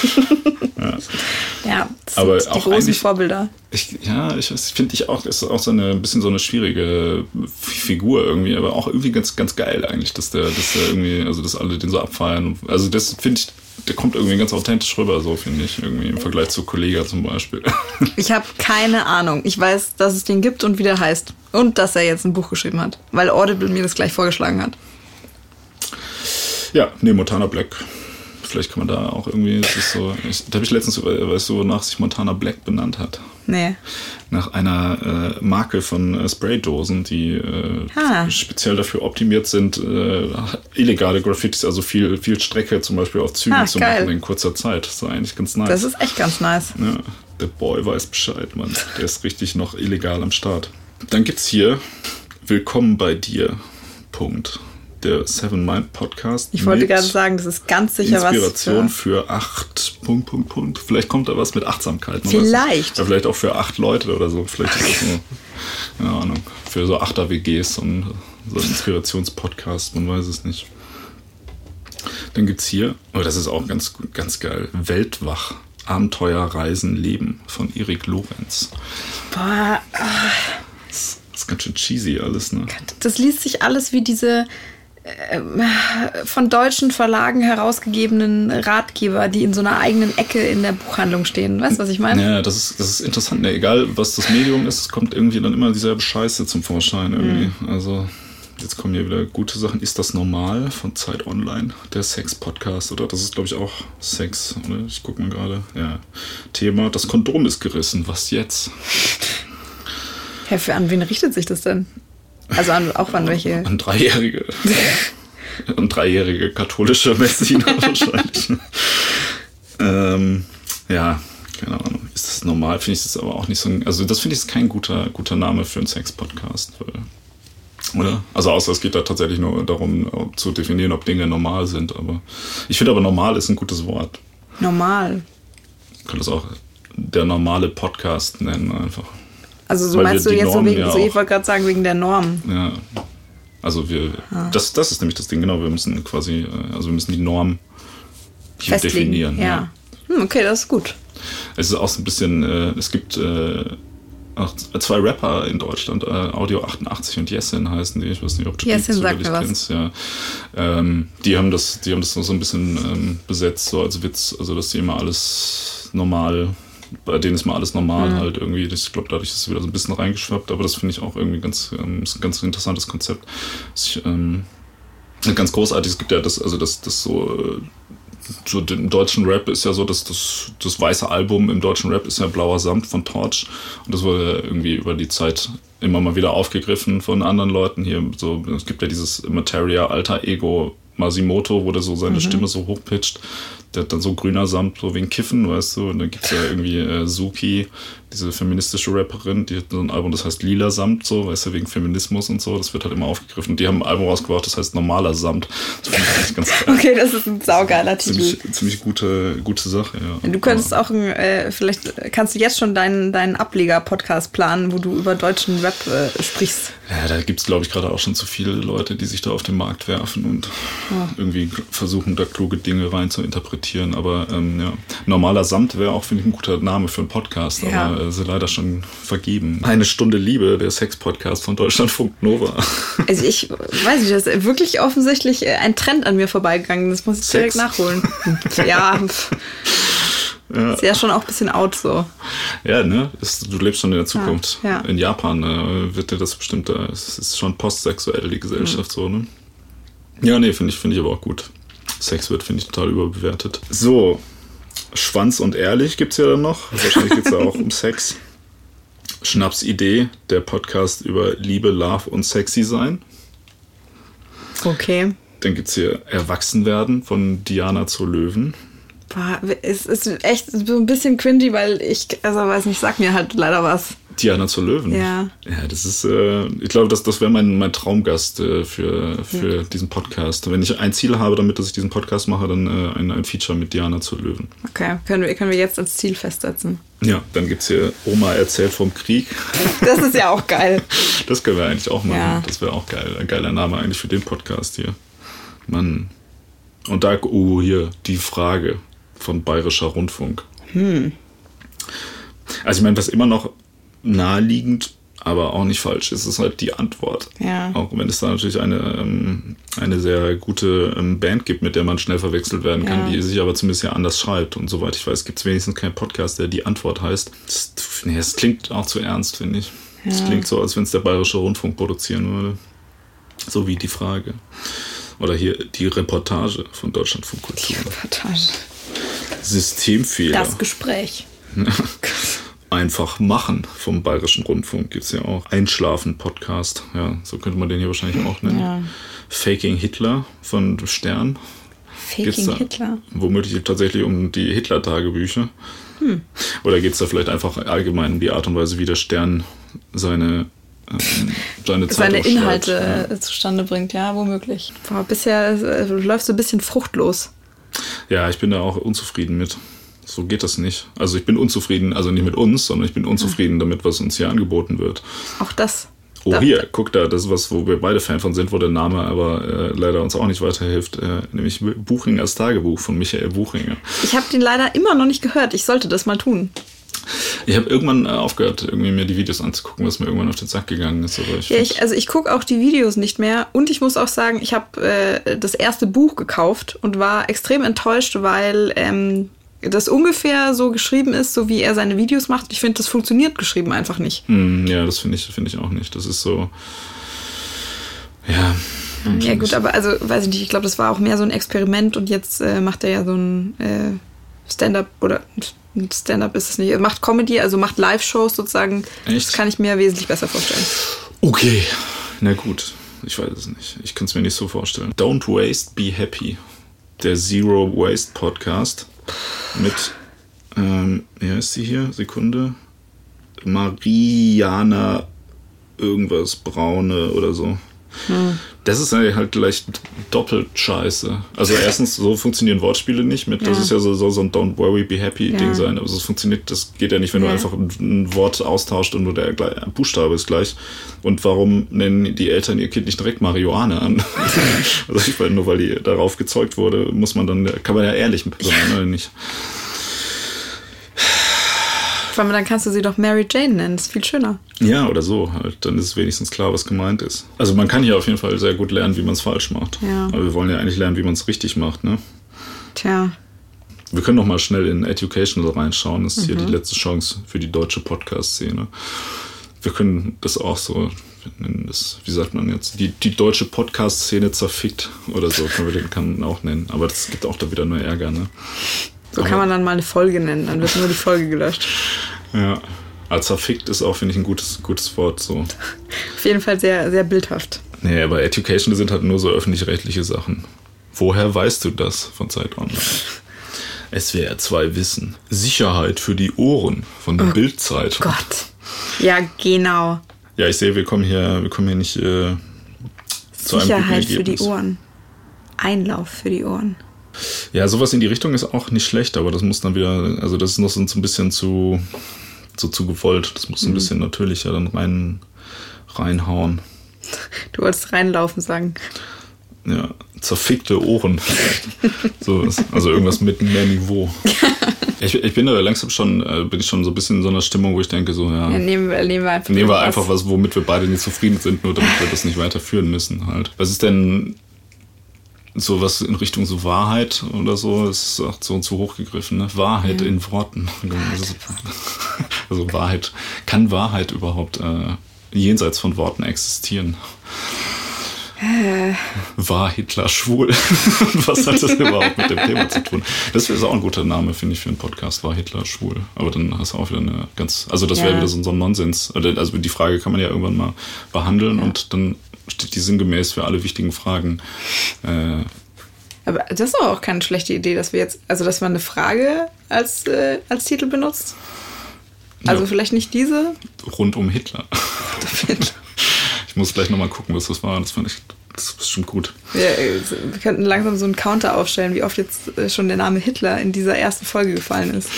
ja, das Aber sind die auch großen Vorbilder. Ich, ja, ich finde ich auch, ist auch so eine ein bisschen so eine schwierige Figur irgendwie, aber auch irgendwie ganz, ganz geil eigentlich, dass der, dass der irgendwie, also dass alle den so abfeiern. Also das finde ich, der kommt irgendwie ganz authentisch rüber, so finde ich, irgendwie im Vergleich zu Kollega zum Beispiel. Ich habe keine Ahnung. Ich weiß, dass es den gibt und wie der heißt. Und dass er jetzt ein Buch geschrieben hat, weil Audible mir das gleich vorgeschlagen hat. ja, nee, Montana Black. Vielleicht kann man da auch irgendwie, das ist so, ich, da habe ich letztens, weißt du, wonach sich Montana Black benannt hat. Nee. nach einer äh, Marke von äh, Spraydosen, die äh, Ah. speziell dafür optimiert sind, äh, illegale Graffitis, also viel, viel Strecke zum Beispiel auf Zügen Ah, zu geil. machen in kurzer Zeit. Das ist eigentlich ganz nice. Das ist echt ganz nice. ja, der Boy weiß Bescheid, Mann. Der ist richtig noch illegal am Start. Dann gibt's hier Willkommen bei dir. Punkt. Der Seven Mind Podcast. Ich wollte gerade sagen, das ist ganz sicher Inspiration was. Für, für acht Punkt, Punkt, Punkt. Vielleicht kommt da was mit Achtsamkeit. nicht. Vielleicht. Ja, vielleicht auch für acht Leute oder so. Vielleicht ist das nur, keine Ahnung, für so Achter-WGs so ein, so ein Inspirationspodcast, man weiß es nicht. Dann gibt's hier, oh, das ist auch ganz, ganz geil, Weltwach. Abenteuer, Reisen, Leben von Erik Lorenz. boah, Das ist ganz schön cheesy alles, ne? das liest sich alles wie diese von deutschen Verlagen herausgegebenen Ratgeber, die in so einer eigenen Ecke in der Buchhandlung stehen. Weißt du, was ich meine? Ja, das ist, das ist interessant. Ne? Egal, was das Medium ist, es kommt irgendwie dann immer dieselbe Scheiße zum Vorschein irgendwie. Also, jetzt kommen hier wieder gute Sachen. Ist das normal von Zeit Online, der Sex-Podcast? Oder das ist, glaube ich, auch Sex. Oder? Ich gucke mal gerade. Ja. Thema: Das Kondom ist gerissen. Was jetzt? Hä, für an wen richtet sich das denn? Also an, auch an welche. An Dreijährige. Ein dreijähriger katholischer Messdiener wahrscheinlich. ähm, ja, keine Ahnung. Ist das normal? Finde ich das aber auch nicht so. Also, das finde ich ist kein guter, guter Name für einen Sex-Podcast. Oder? Also, außer es geht da tatsächlich nur darum, zu definieren, ob Dinge normal sind. Aber ich finde aber normal ist ein gutes Wort. Normal. Ich kann das auch der normale Podcast nennen, einfach. Also, so Weil meinst du jetzt Normen so wegen, ja so, ich wollte gerade sagen, wegen der Norm. Ja. Also, wir, ah. das, das ist nämlich das Ding, genau. Wir müssen quasi, äh, also wir müssen die Norm hier definieren. Ja. ja. Hm, okay, das ist gut. Es ist auch so ein bisschen, äh, es gibt äh, zwei Rapper in Deutschland, äh, Audio 88 und Jessin heißen die. Ich weiß nicht, ob du Jessin die sagt mir kennst. Ja. Ähm, die haben das, die haben das so ein bisschen ähm, besetzt, so als Witz, also dass die immer alles normal bei denen ist mal alles normal mhm. halt irgendwie. Ich glaube, dadurch ist es wieder so ein bisschen reingeschwappt, aber das finde ich auch irgendwie ganz, ähm, ist ein ganz interessantes Konzept. Ich, ähm, ganz großartig, es gibt ja das, also das, das so äh, so im deutschen Rap ist ja so, dass das, das weiße Album im deutschen Rap ist ja Blauer Samt von Torch. Und das wurde irgendwie über die Zeit immer mal wieder aufgegriffen von anderen Leuten hier. So, es gibt ja dieses Materia Alter Ego Masimoto, wo der so seine mhm. Stimme so hochpitcht der hat dann so grüner Samt, so wegen Kiffen, weißt du. Und dann gibt es ja irgendwie äh, Suki, diese feministische Rapperin, die hat so ein Album, das heißt Lila Samt, so, weißt du, wegen Feminismus und so. Das wird halt immer aufgegriffen. Die haben ein Album rausgebracht, das heißt Normaler Samt. Das finde ich ganz geil. Okay, das ist ein saugeiler Titel. Ziemlich, ziemlich gute, gute Sache, ja. Du könntest auch, äh, vielleicht kannst du jetzt schon deinen, deinen Ableger-Podcast planen, wo du über deutschen Rap äh, sprichst. Ja, da gibt es, glaube ich, gerade auch schon zu viele Leute, die sich da auf den Markt werfen und oh. irgendwie versuchen, da kluge Dinge rein zu interpretieren. Aber ähm, ja, normaler Samt wäre auch, finde ich, ein guter Name für einen Podcast, ja. aber äh, ist leider schon vergeben. Eine Stunde Liebe, der Sex-Podcast von Deutschlandfunk Nova. Also ich weiß nicht, das ist wirklich offensichtlich äh, ein Trend an mir vorbeigegangen. Das muss ich Sex. direkt nachholen. ja. Ja. Ist ja schon auch ein bisschen out so. Ja, ne? Ist, du lebst schon in der Zukunft. Ja, ja. In Japan äh, wird dir das bestimmt, äh, es ist schon postsexuell, die Gesellschaft mhm. so, ne? Ja, nee, finde ich, find ich aber auch gut. Sex wird, finde ich, total überbewertet. So, Schwanz und Ehrlich gibt es ja dann noch. Wahrscheinlich geht es ja auch um Sex. Schnapsidee, der Podcast über Liebe, Love und Sexy sein. Okay. Dann gibt es hier Erwachsenwerden von Diana zur Löwen. Boah, es ist echt so ein bisschen cringy, weil ich, also weiß nicht, sag mir halt leider was. Diana zur Löwen. Ja. Ja, das ist, äh, ich glaube, das, das wäre mein, mein Traumgast äh, für, für ja. diesen Podcast. Wenn ich ein Ziel habe, damit dass ich diesen Podcast mache, dann äh, ein, ein Feature mit Diana zur Löwen. Okay, können wir, können wir jetzt als Ziel festsetzen. Ja, dann gibt es hier Oma erzählt vom Krieg. Das ist ja auch geil. das können wir eigentlich auch machen. Ja. Das wäre auch geil. Ein geiler Name eigentlich für den Podcast hier. Mann. Und da, oh, hier, die Frage von Bayerischer Rundfunk. Hm. Also ich meine, was immer noch naheliegend, aber auch nicht falsch ist, ist halt die Antwort. Ja. Auch wenn es da natürlich eine, ähm, eine sehr gute ähm, Band gibt, mit der man schnell verwechselt werden kann, ja. die sich aber zumindest ja anders schreibt. Und soweit ich weiß, gibt es wenigstens keinen Podcast, der die Antwort heißt. Das, nee, das klingt auch zu ernst, finde ich. Es ja. klingt so, als wenn es der Bayerische Rundfunk produzieren würde. So wie die Frage. Oder hier die Reportage von Deutschlandfunk Kultur. Die Reportage. Systemfehler. Das Gespräch. Einfach machen vom Bayerischen Rundfunk gibt es ja auch. Einschlafen-Podcast, ja, so könnte man den hier wahrscheinlich auch nennen. Ja. Faking Hitler von Stern. Faking Hitler? Womöglich tatsächlich um die Hitler-Tagebücher. Hm. Oder geht es da vielleicht einfach allgemein um die Art und Weise, wie der Stern seine ähm, seine, seine Inhalte ja. zustande bringt, ja, womöglich. Boah, bisher äh, läuft so ein bisschen fruchtlos. Ja, ich bin da auch unzufrieden mit. So geht das nicht. Also ich bin unzufrieden, also nicht mit uns, sondern ich bin unzufrieden damit, was uns hier angeboten wird. Auch das. Oh, da. hier, guck da, das ist was, wo wir beide Fan von sind, wo der Name aber äh, leider uns auch nicht weiterhilft, äh, nämlich Buchingers Tagebuch von Michael Buchinger. Ich habe den leider immer noch nicht gehört. Ich sollte das mal tun. Ich habe irgendwann äh, aufgehört, irgendwie mir die Videos anzugucken, was mir irgendwann auf den Sack gegangen ist. Ich ja, ich, also ich gucke auch die Videos nicht mehr und ich muss auch sagen, ich habe äh, das erste Buch gekauft und war extrem enttäuscht, weil ähm, das ungefähr so geschrieben ist, so wie er seine Videos macht. Ich finde, das funktioniert geschrieben einfach nicht. Mm, ja, das finde ich, find ich auch nicht. Das ist so. Ja. Ja, gut, aber also, weiß ich nicht, ich glaube, das war auch mehr so ein Experiment und jetzt äh, macht er ja so ein äh, Stand-up oder Stand-up ist es nicht. Er macht Comedy, also macht Live-Shows sozusagen. Echt? Das kann ich mir wesentlich besser vorstellen. Okay, na gut. Ich weiß es nicht. Ich kann es mir nicht so vorstellen. Don't Waste, Be Happy. Der Zero Waste Podcast mit, ähm, wie heißt sie hier? Sekunde. Mariana irgendwas Braune oder so. Hm. Das ist halt gleich doppelt scheiße. Also erstens, so funktionieren Wortspiele nicht mit, das ja. ist ja so, so, so ein Don't worry, be happy ja. Ding sein. Also es funktioniert, das geht ja nicht, wenn ja. du einfach ein, Wort austauscht und nur der Buchstabe ist gleich. Und warum nennen die Eltern ihr Kind nicht direkt Marihuana an? also ich meine, nur weil die darauf gezeugt wurde, muss man dann, kann man ja ehrlich sein, oder nicht? Weil dann kannst du sie doch Mary Jane nennen, das ist viel schöner. Ja, oder so halt. Dann ist es wenigstens klar, was gemeint ist. Also man kann hier auf jeden Fall sehr gut lernen, wie man es falsch macht. Ja. Aber wir wollen ja eigentlich lernen, wie man es richtig macht, ne? Tja. Wir können noch mal schnell in Educational reinschauen. Das ist mhm. hier die letzte Chance für die deutsche Podcast-Szene. Wir können das auch so nennen. Das, wie sagt man jetzt? Die, die deutsche Podcast-Szene zerfickt oder so können wir den kann auch nennen. Aber das gibt auch da wieder nur Ärger, ne? So kann man dann mal eine Folge nennen, dann wird nur die Folge gelöscht. Ja. Also zerfickt ist auch, finde ich, ein gutes, gutes Wort. So. Auf jeden Fall sehr, sehr bildhaft. Nee, aber Education sind halt nur so öffentlich-rechtliche Sachen. Woher weißt du das von Zeit Online? SWR 2 Wissen. Sicherheit für die Ohren von der oh Bildzeitung. Gott. Ja, genau. Ja, ich sehe, wir kommen hier, wir kommen hier nicht äh, zu Sicherheit für die Ohren. Einlauf für die Ohren. Ja, sowas in die Richtung ist auch nicht schlecht, aber das muss dann wieder, also das ist noch so ein bisschen zu, so zu gewollt. Das muss ein mhm. bisschen natürlicher dann rein, reinhauen. Du wolltest reinlaufen sagen. Ja, zerfickte Ohren. so, also irgendwas mit mehr Niveau. Ich, ich bin da langsam schon, äh, bin ich schon so ein bisschen in so einer Stimmung, wo ich denke, so, ja. ja nehmen, wir, nehmen wir einfach, nehmen wir einfach was, womit wir beide nicht zufrieden sind, nur damit wir das nicht weiterführen müssen halt. Was ist denn sowas in Richtung so Wahrheit oder so, ist auch so zu hoch gegriffen. Ne? Wahrheit ja. in Worten. Also Wahrheit, kann Wahrheit überhaupt äh, jenseits von Worten existieren? Äh. War Hitler schwul? Was hat das überhaupt mit dem Thema zu tun? Das wäre auch ein guter Name, finde ich, für einen Podcast. War Hitler schwul? Aber dann hast du auch wieder eine ganz. Also, das wäre ja. wieder so, ein Nonsens. Also, die Frage kann man ja irgendwann mal behandeln ja. und dann steht die sinngemäß für alle wichtigen Fragen. Äh, aber das ist auch keine schlechte Idee, dass wir jetzt, also dass man eine Frage als, äh, als Titel benutzt. Also ja. vielleicht nicht diese. Rund um Hitler. ich muss gleich nochmal gucken, was das war. Das fand ich, das ist bestimmt gut. Wir, wir könnten langsam so einen Counter aufstellen, wie oft jetzt äh, schon der Name Hitler in dieser ersten Folge gefallen ist.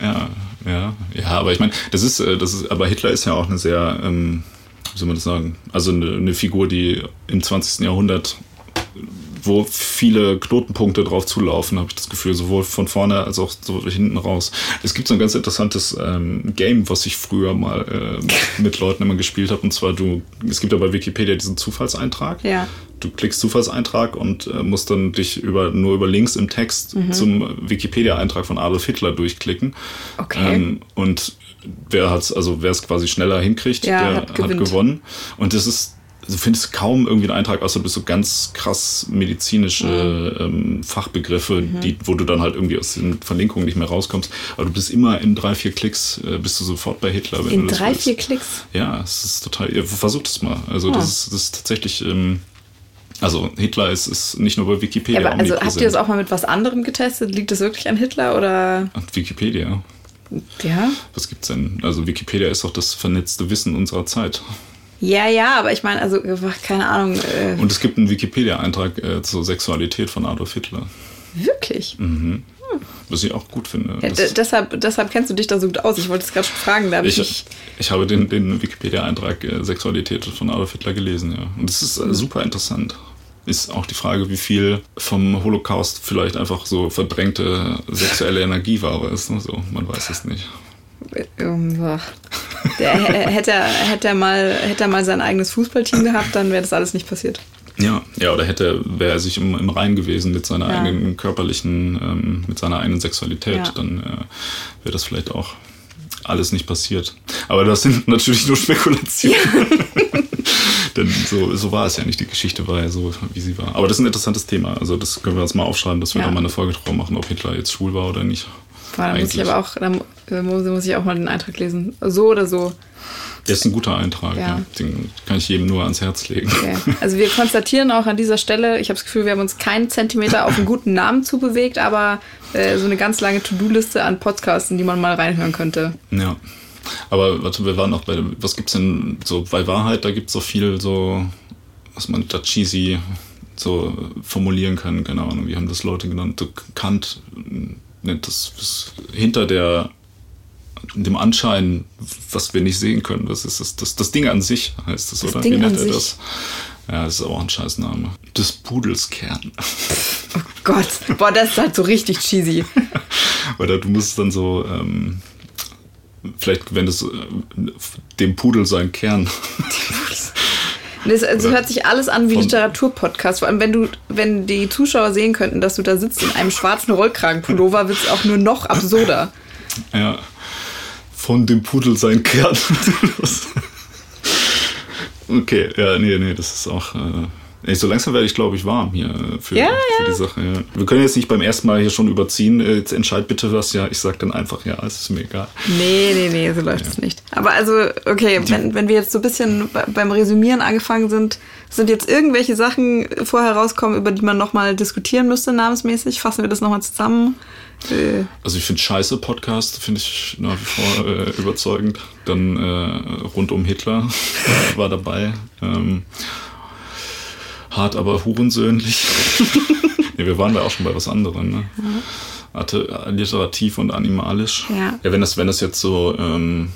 Ja, ja, ja, aber ich meine, das ist, äh, das ist, aber Hitler ist ja auch eine sehr, ähm, wie soll man das sagen? Also eine, eine Figur, die im 20. Jahrhundert wo viele Knotenpunkte drauf zulaufen, habe ich das Gefühl, sowohl von vorne als auch so hinten raus. Es gibt so ein ganz interessantes ähm, Game, was ich früher mal äh, mit Leuten immer gespielt habe, und zwar du, es gibt ja bei Wikipedia diesen Zufallseintrag. Ja. Du klickst Zufallseintrag und äh, musst dann dich über, nur über Links im Text mhm. zum Wikipedia-Eintrag von Adolf Hitler durchklicken. Okay. Ähm, und wer hat's, also wer es quasi schneller hinkriegt, ja, der hat, hat gewonnen. Und das ist du findest kaum irgendwie einen Eintrag, außer bis so ganz krass medizinische mhm. ähm, Fachbegriffe, mhm. die, wo du dann halt irgendwie aus den Verlinkungen nicht mehr rauskommst. Aber du bist immer in drei, vier Klicks, äh, bist du sofort bei Hitler. in drei, vier Klicks? Ja, es ist total, ja, versuch das mal. Also ja. das, ist, das ist tatsächlich, ähm, also Hitler ist, ist nicht nur bei Wikipedia. Ja, aber also habt ihr das auch mal mit was anderem getestet? Liegt das wirklich an Hitler oder? An Wikipedia. Ja. Was gibt's denn? Also Wikipedia ist doch das vernetzte Wissen unserer Zeit. Ja, ja, aber ich meine, also, keine Ahnung. Äh Und es gibt einen Wikipedia-Eintrag äh, zur Sexualität von Adolf Hitler. Wirklich? Mhm. Hm. Was ich auch gut finde. Ja, deshalb, deshalb kennst du dich da so gut aus. Ich wollte es gerade schon fragen. Da ich, ich, ich, habe den, den Wikipedia-Eintrag äh, Sexualität von Adolf Hitler gelesen, ja. Und es ist äh, super interessant. Ist auch die Frage, wie viel vom Holocaust vielleicht einfach so verdrängte sexuelle Energie war, aber ist nur so, man weiß es nicht. Der, hätte, er, hätte, er mal, hätte er mal sein eigenes Fußballteam gehabt, dann wäre das alles nicht passiert. Ja, ja, oder hätte, wäre er sich im, im Rein gewesen mit seiner ja. eigenen körperlichen, ähm, mit seiner eigenen Sexualität, ja. dann äh, wäre das vielleicht auch alles nicht passiert. Aber das sind natürlich nur Spekulationen. Ja. Denn so, so war es ja nicht. Die Geschichte war ja so, wie sie war. Aber das ist ein interessantes Thema. Also das können wir uns mal aufschreiben, dass wir ja. da mal eine Folge drauf machen, ob Hitler jetzt schwul war oder nicht. Boah, da muss ich aber auch, da muss, ich auch mal den Eintrag lesen. So oder so. Der ist ein guter Eintrag, Ja. ja. Den kann ich jedem nur ans Herz legen. Okay. Also wir konstatieren auch an dieser Stelle, ich habe das Gefühl, wir haben uns keinen Zentimeter auf einen guten Namen zubewegt, aber äh, so eine ganz lange To-Do-Liste an Podcasts, in die man mal reinhören könnte. Ja. Aber warte, wir waren noch bei, was gibt's denn so bei Wahrheit? Da gibt's so viel so, was man da cheesy so formulieren kann. Keine Ahnung, wie haben das Leute genannt? So Kant nennt das, das hinter der dem Anschein, was wir nicht sehen können. Das ist das, das, das Ding an sich, heißt das, Das oder? Ding wie nennt er das? Ja, das ist auch ein Scheißname. Des Pudels Kern. Gott, boah, das ist halt so richtig cheesy. Oder du musst dann so, ähm, vielleicht, wenn es äh, dem Pudel sein Kern. Das also Oder hört sich alles an wie Literaturpodcast. Vor allem, wenn du, wenn die Zuschauer sehen könnten, dass du da sitzt in einem schwarzen Rollkragenpullover, wird es auch nur noch absurder. Ja. Von dem Pudel sein Kern. okay, ja, nee, nee, das ist auch. Äh, ey, so langsam werde ich, glaube ich, warm hier für, Ja, für ja. die Sache. Ja. Wir können jetzt nicht beim ersten Mal hier schon überziehen. Äh, Jetzt entscheid bitte was. Ja, ich sag dann einfach, ja, es ist mir egal. Nee, nee, nee, so läuft es nicht. Aber also, okay, wenn, wenn wir jetzt so ein bisschen be- beim Resümieren angefangen sind, sind jetzt irgendwelche Sachen vorher rauskommen, über die man nochmal diskutieren müsste, namensmäßig? Fassen wir das nochmal zusammen? Äh, Also ich finde Scheiße Podcast, finde ich nach wie vor äh, überzeugend. Dann äh, rund um Hitler war dabei. Ähm, hart, aber hurensöhnlich. nee, wir waren da auch schon bei was anderem. Ne? Hatte, alliterativ und animalisch. Ja. ja wenn, das, wenn das jetzt so... Ähm,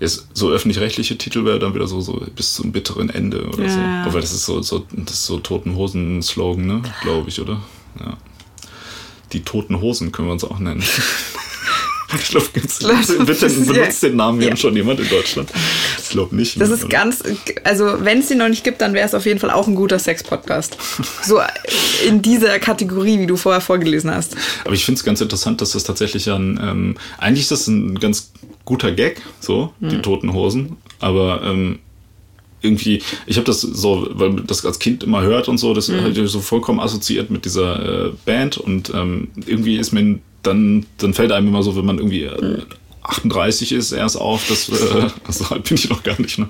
jetzt so öffentlich-rechtliche Titel wäre dann wieder so, so bis zum bitteren Ende oder so. Ja. Aber das ist so, so, das ist so Toten Hosen-Slogan, ne? Glaube ich, oder? Ja. Die Toten Hosen können wir uns auch nennen. ich glaube, gibt's, bitte benutzt den Namen ja. schon jemand in Deutschland. Ich glaube nicht. das ne, ist oder? ganz, also wenn es den noch nicht gibt, dann wäre es auf jeden Fall auch ein guter Sex-Podcast. So in dieser Kategorie, wie du vorher vorgelesen hast. Aber ich finde es ganz interessant, dass das tatsächlich ein, ähm, eigentlich ist das ein ganz guter Gag, so, die Hm. toten Hosen, aber ähm, irgendwie, ich habe das so, weil man das als Kind immer hört und so, das Hm. halt so vollkommen assoziiert mit dieser äh, Band und ähm, irgendwie ist mir dann, dann fällt einem immer so, wenn man irgendwie äh, 38 ist erst auf, dass, äh, also alt bin ich noch gar nicht, ne?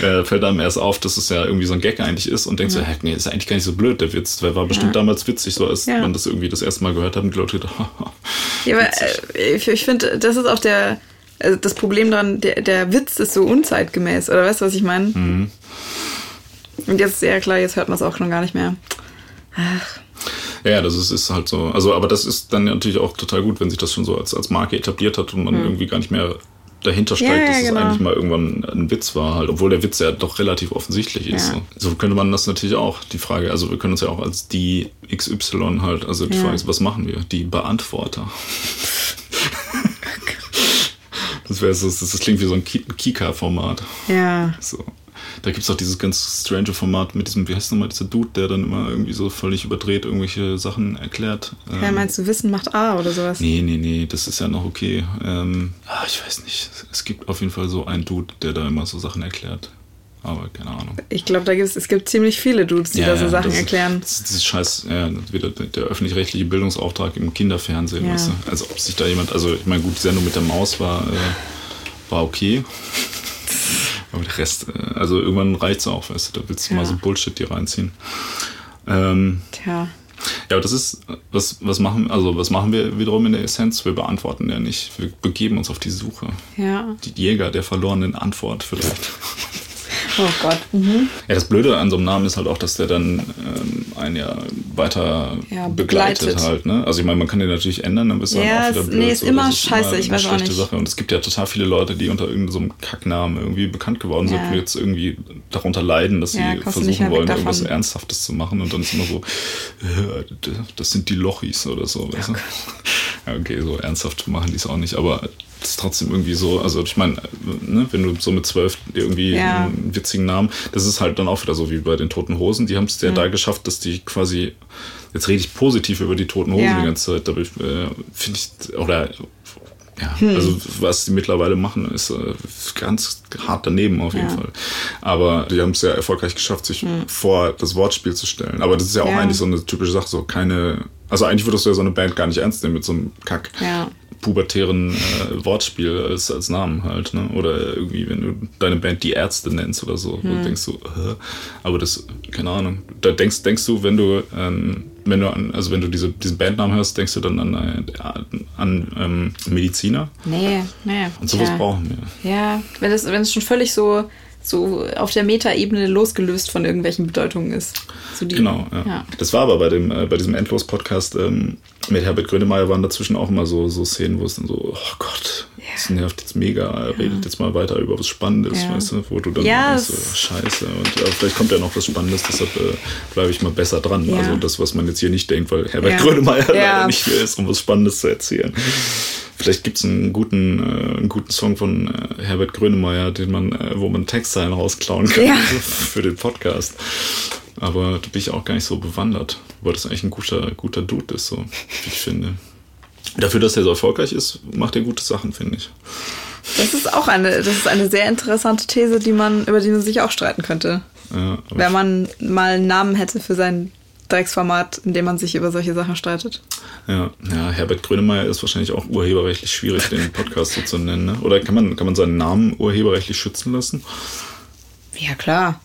Äh, fällt einem erst auf, dass es ja irgendwie so ein Gag eigentlich ist und denkst so, hä, nee, ist eigentlich gar nicht so blöd, der Witz, der war bestimmt damals witzig, so als Ja. man das irgendwie das erste Mal gehört hat und die Leute gedacht, Ja, aber äh, ich, ich finde, das ist auch der, also das Problem daran, der, der Witz ist so unzeitgemäß, oder weißt du, was ich meine? Mhm. Und jetzt, ja klar, jetzt hört man es auch schon gar nicht mehr. Ach, Ja, das ist, ist halt so. Also, aber das ist dann natürlich auch total gut, wenn sich das schon so als, als Marke etabliert hat und man irgendwie gar nicht mehr dahinter steigt, Ja, ja, dass genau. es eigentlich mal irgendwann ein Witz war, halt, obwohl der Witz ja doch relativ offensichtlich ist. Ja. So. könnte man das natürlich auch, die Frage, also wir können uns ja auch als die XY halt, also die. Frage ist, was machen wir? Die Beantworter. Das wäre so, das, das klingt wie so ein Ki- Kika-Format. ja. So. Da gibt es auch dieses ganz strange Format mit diesem, wie heißt nochmal dieser Dude, der dann immer irgendwie so völlig überdreht irgendwelche Sachen erklärt. ja. Ähm, Meinst du, Wissen macht A oder sowas? Nee, nee, nee, das ist ja noch okay. Ähm, ah, ich weiß nicht. Es gibt auf jeden Fall so einen Dude, der da immer so Sachen erklärt. Aber keine Ahnung. Ich glaube, da gibt's, es gibt ziemlich viele Dudes, die da so Sachen das ist- erklären. Das ist dieses scheiß, ja, wieder der, der öffentlich-rechtliche Bildungsauftrag im Kinderfernsehen, Ja. weißt du? Also ob sich da jemand, also ich meine, gut, die Sendung mit der Maus war, äh, war okay. Aber der Rest, äh, also irgendwann reicht's auch, weißt du, da willst du Ja. mal so Bullshit dir reinziehen. Ähm, Tja. ja, aber das ist, was, was machen, also was machen wir wiederum in der Essenz? Wir beantworten ja nicht. Wir begeben uns auf die Suche. Ja. Die Jäger der verlorenen Antwort vielleicht. Oh Gott. Mhm. Ja, das Blöde an so einem Namen ist halt auch, dass der dann ähm, einen ja weiter Ja, begleitet. begleitet. halt. Ne? Also ich meine, man kann den natürlich ändern, dann bist du Ja, dann auch wieder es- blöd. nee, ist so. immer Das scheiße, ich eine weiß auch schlechte nicht. Sache. Und es gibt ja total viele Leute, die unter irgendeinem so Kacknamen irgendwie bekannt geworden sind Ja. und jetzt irgendwie darunter leiden, dass Ja, sie versuchen wollen, davon. irgendwas Ernsthaftes zu machen und dann ist immer so, äh, das sind die Lochis oder so. Weißt du? Ja, okay, so ernsthaft machen die es auch nicht, aber ist trotzdem irgendwie so, also ich meine, ne, wenn du so mit zwölf irgendwie Ja. einen witzigen Namen, das ist halt dann auch wieder so wie bei den Toten Hosen, die haben es Mhm. ja da geschafft, dass die quasi, jetzt rede ich positiv über die Toten Hosen Ja. die ganze Zeit, aber ich, äh, finde ich, oder ja, Hm. also was die mittlerweile machen, ist äh, ganz hart daneben auf jeden Ja. Fall. Aber die haben es sehr erfolgreich geschafft, sich vor das Wortspiel zu stellen. Aber das ist ja auch Hm. Ja. eigentlich so eine typische Sache, so keine, also eigentlich würdest du ja so eine Band gar nicht ernst nehmen mit so einem Kack. Ja. pubertären äh, Wortspiel als, als Namen halt, ne? Oder irgendwie, wenn du deine Band die Ärzte nennst oder so, hm. denkst du, äh, aber das, keine Ahnung. Da denkst, denkst du, wenn du, ähm, wenn du an, also wenn du diese, diesen Bandnamen hörst, denkst du dann an, äh, an ähm, Mediziner? Nee, nee. Und sowas ja. brauchen wir. Ja, wenn es, wenn es schon völlig so so auf der Metaebene losgelöst von irgendwelchen Bedeutungen ist. So die, genau, ja. ja. Das war aber bei, dem, äh, bei diesem Endlos-Podcast ähm, mit Herbert Grönemeyer waren dazwischen auch immer so, so Szenen, wo es dann so, oh Gott, nervt jetzt mega, ja. redet jetzt mal weiter über was Spannendes, weißt du, wo du dann ja, denkst, so, scheiße, und äh, vielleicht kommt ja noch was Spannendes, deshalb äh, bleibe ich mal besser dran. Also das, was man jetzt hier nicht denkt, weil Herbert Grönemeyer leider nicht hier ist, um was Spannendes zu erzählen. Vielleicht gibt es einen guten, äh, einen guten Song von äh, Herbert Grönemeyer, den man, äh, wo man Textzeilen rausklauen kann ja. für den Podcast. Aber da bin ich auch gar nicht so bewandert, weil das eigentlich ein guter, guter Dude ist, so wie ich finde. Dafür, dass er so erfolgreich ist, macht er gute Sachen, finde ich. Das ist auch eine, das ist eine sehr interessante These, die man, über die man sich auch streiten könnte. Ja, Wenn man mal einen Namen hätte für sein Drecksformat, in dem man sich über solche Sachen streitet. Ja, ja Herbert Grönemeyer ist wahrscheinlich auch urheberrechtlich schwierig, den Podcast so zu nennen. Ne? Oder kann man, kann man seinen Namen urheberrechtlich schützen lassen? Ja, klar.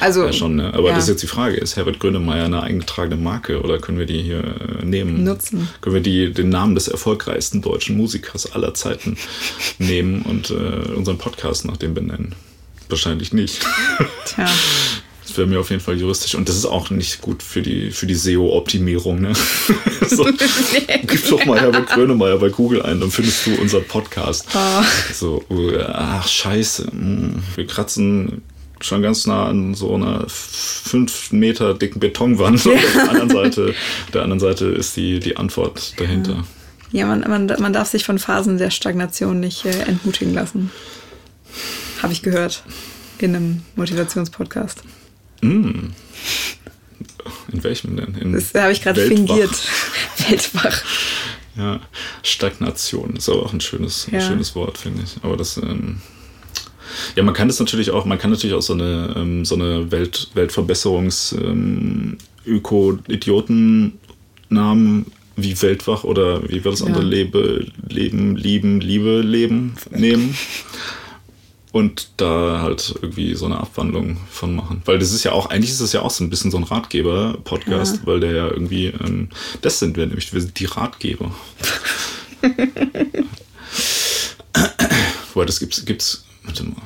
Also, ja, schon, ne? Aber ja. das ist jetzt die Frage: Ist Herbert Grönemeyer eine eingetragene Marke oder können wir die hier äh, nehmen? Nutzen. Können wir die, den Namen des erfolgreichsten deutschen Musikers aller Zeiten nehmen und äh, unseren Podcast nach dem benennen? Wahrscheinlich nicht. Tja. Das wäre mir auf jeden Fall juristisch. Und das ist auch nicht gut für die, für die SEO-Optimierung. Ne? so, gib doch mal Herbert Grönemeyer bei Google ein, dann findest du unseren Podcast. Oh. So, ach, scheiße. Hm, wir kratzen schon ganz nah an so einer fünf Meter dicken Betonwand. Ja. Auf der anderen Seite, der anderen Seite ist die, die Antwort dahinter. Ja, man, man, man darf sich von Phasen der Stagnation nicht äh, entmutigen lassen. Habe ich gehört in einem Motivationspodcast. Mm. In welchem denn? In das habe ich gerade fingiert. Weltwach. Ja, Stagnation ist aber auch ein schönes, ja. ein schönes Wort, finde ich. Aber das, ähm, ja, man kann das natürlich auch, man kann natürlich auch so eine, ähm, so eine Welt, Weltverbesserungs ähm, Öko-Idioten-Namen wie Weltwach oder wie wird das andere ja. Lebe, Leben, Lieben, Liebe, Leben nehmen und da halt irgendwie so eine Abwandlung von machen. Weil das ist ja auch, eigentlich ist es ja auch so ein bisschen so ein Ratgeber-Podcast, ja. weil der ja irgendwie, ähm, das sind wir nämlich, wir sind die Ratgeber. Weil das gibt's, gibt's, warte mal,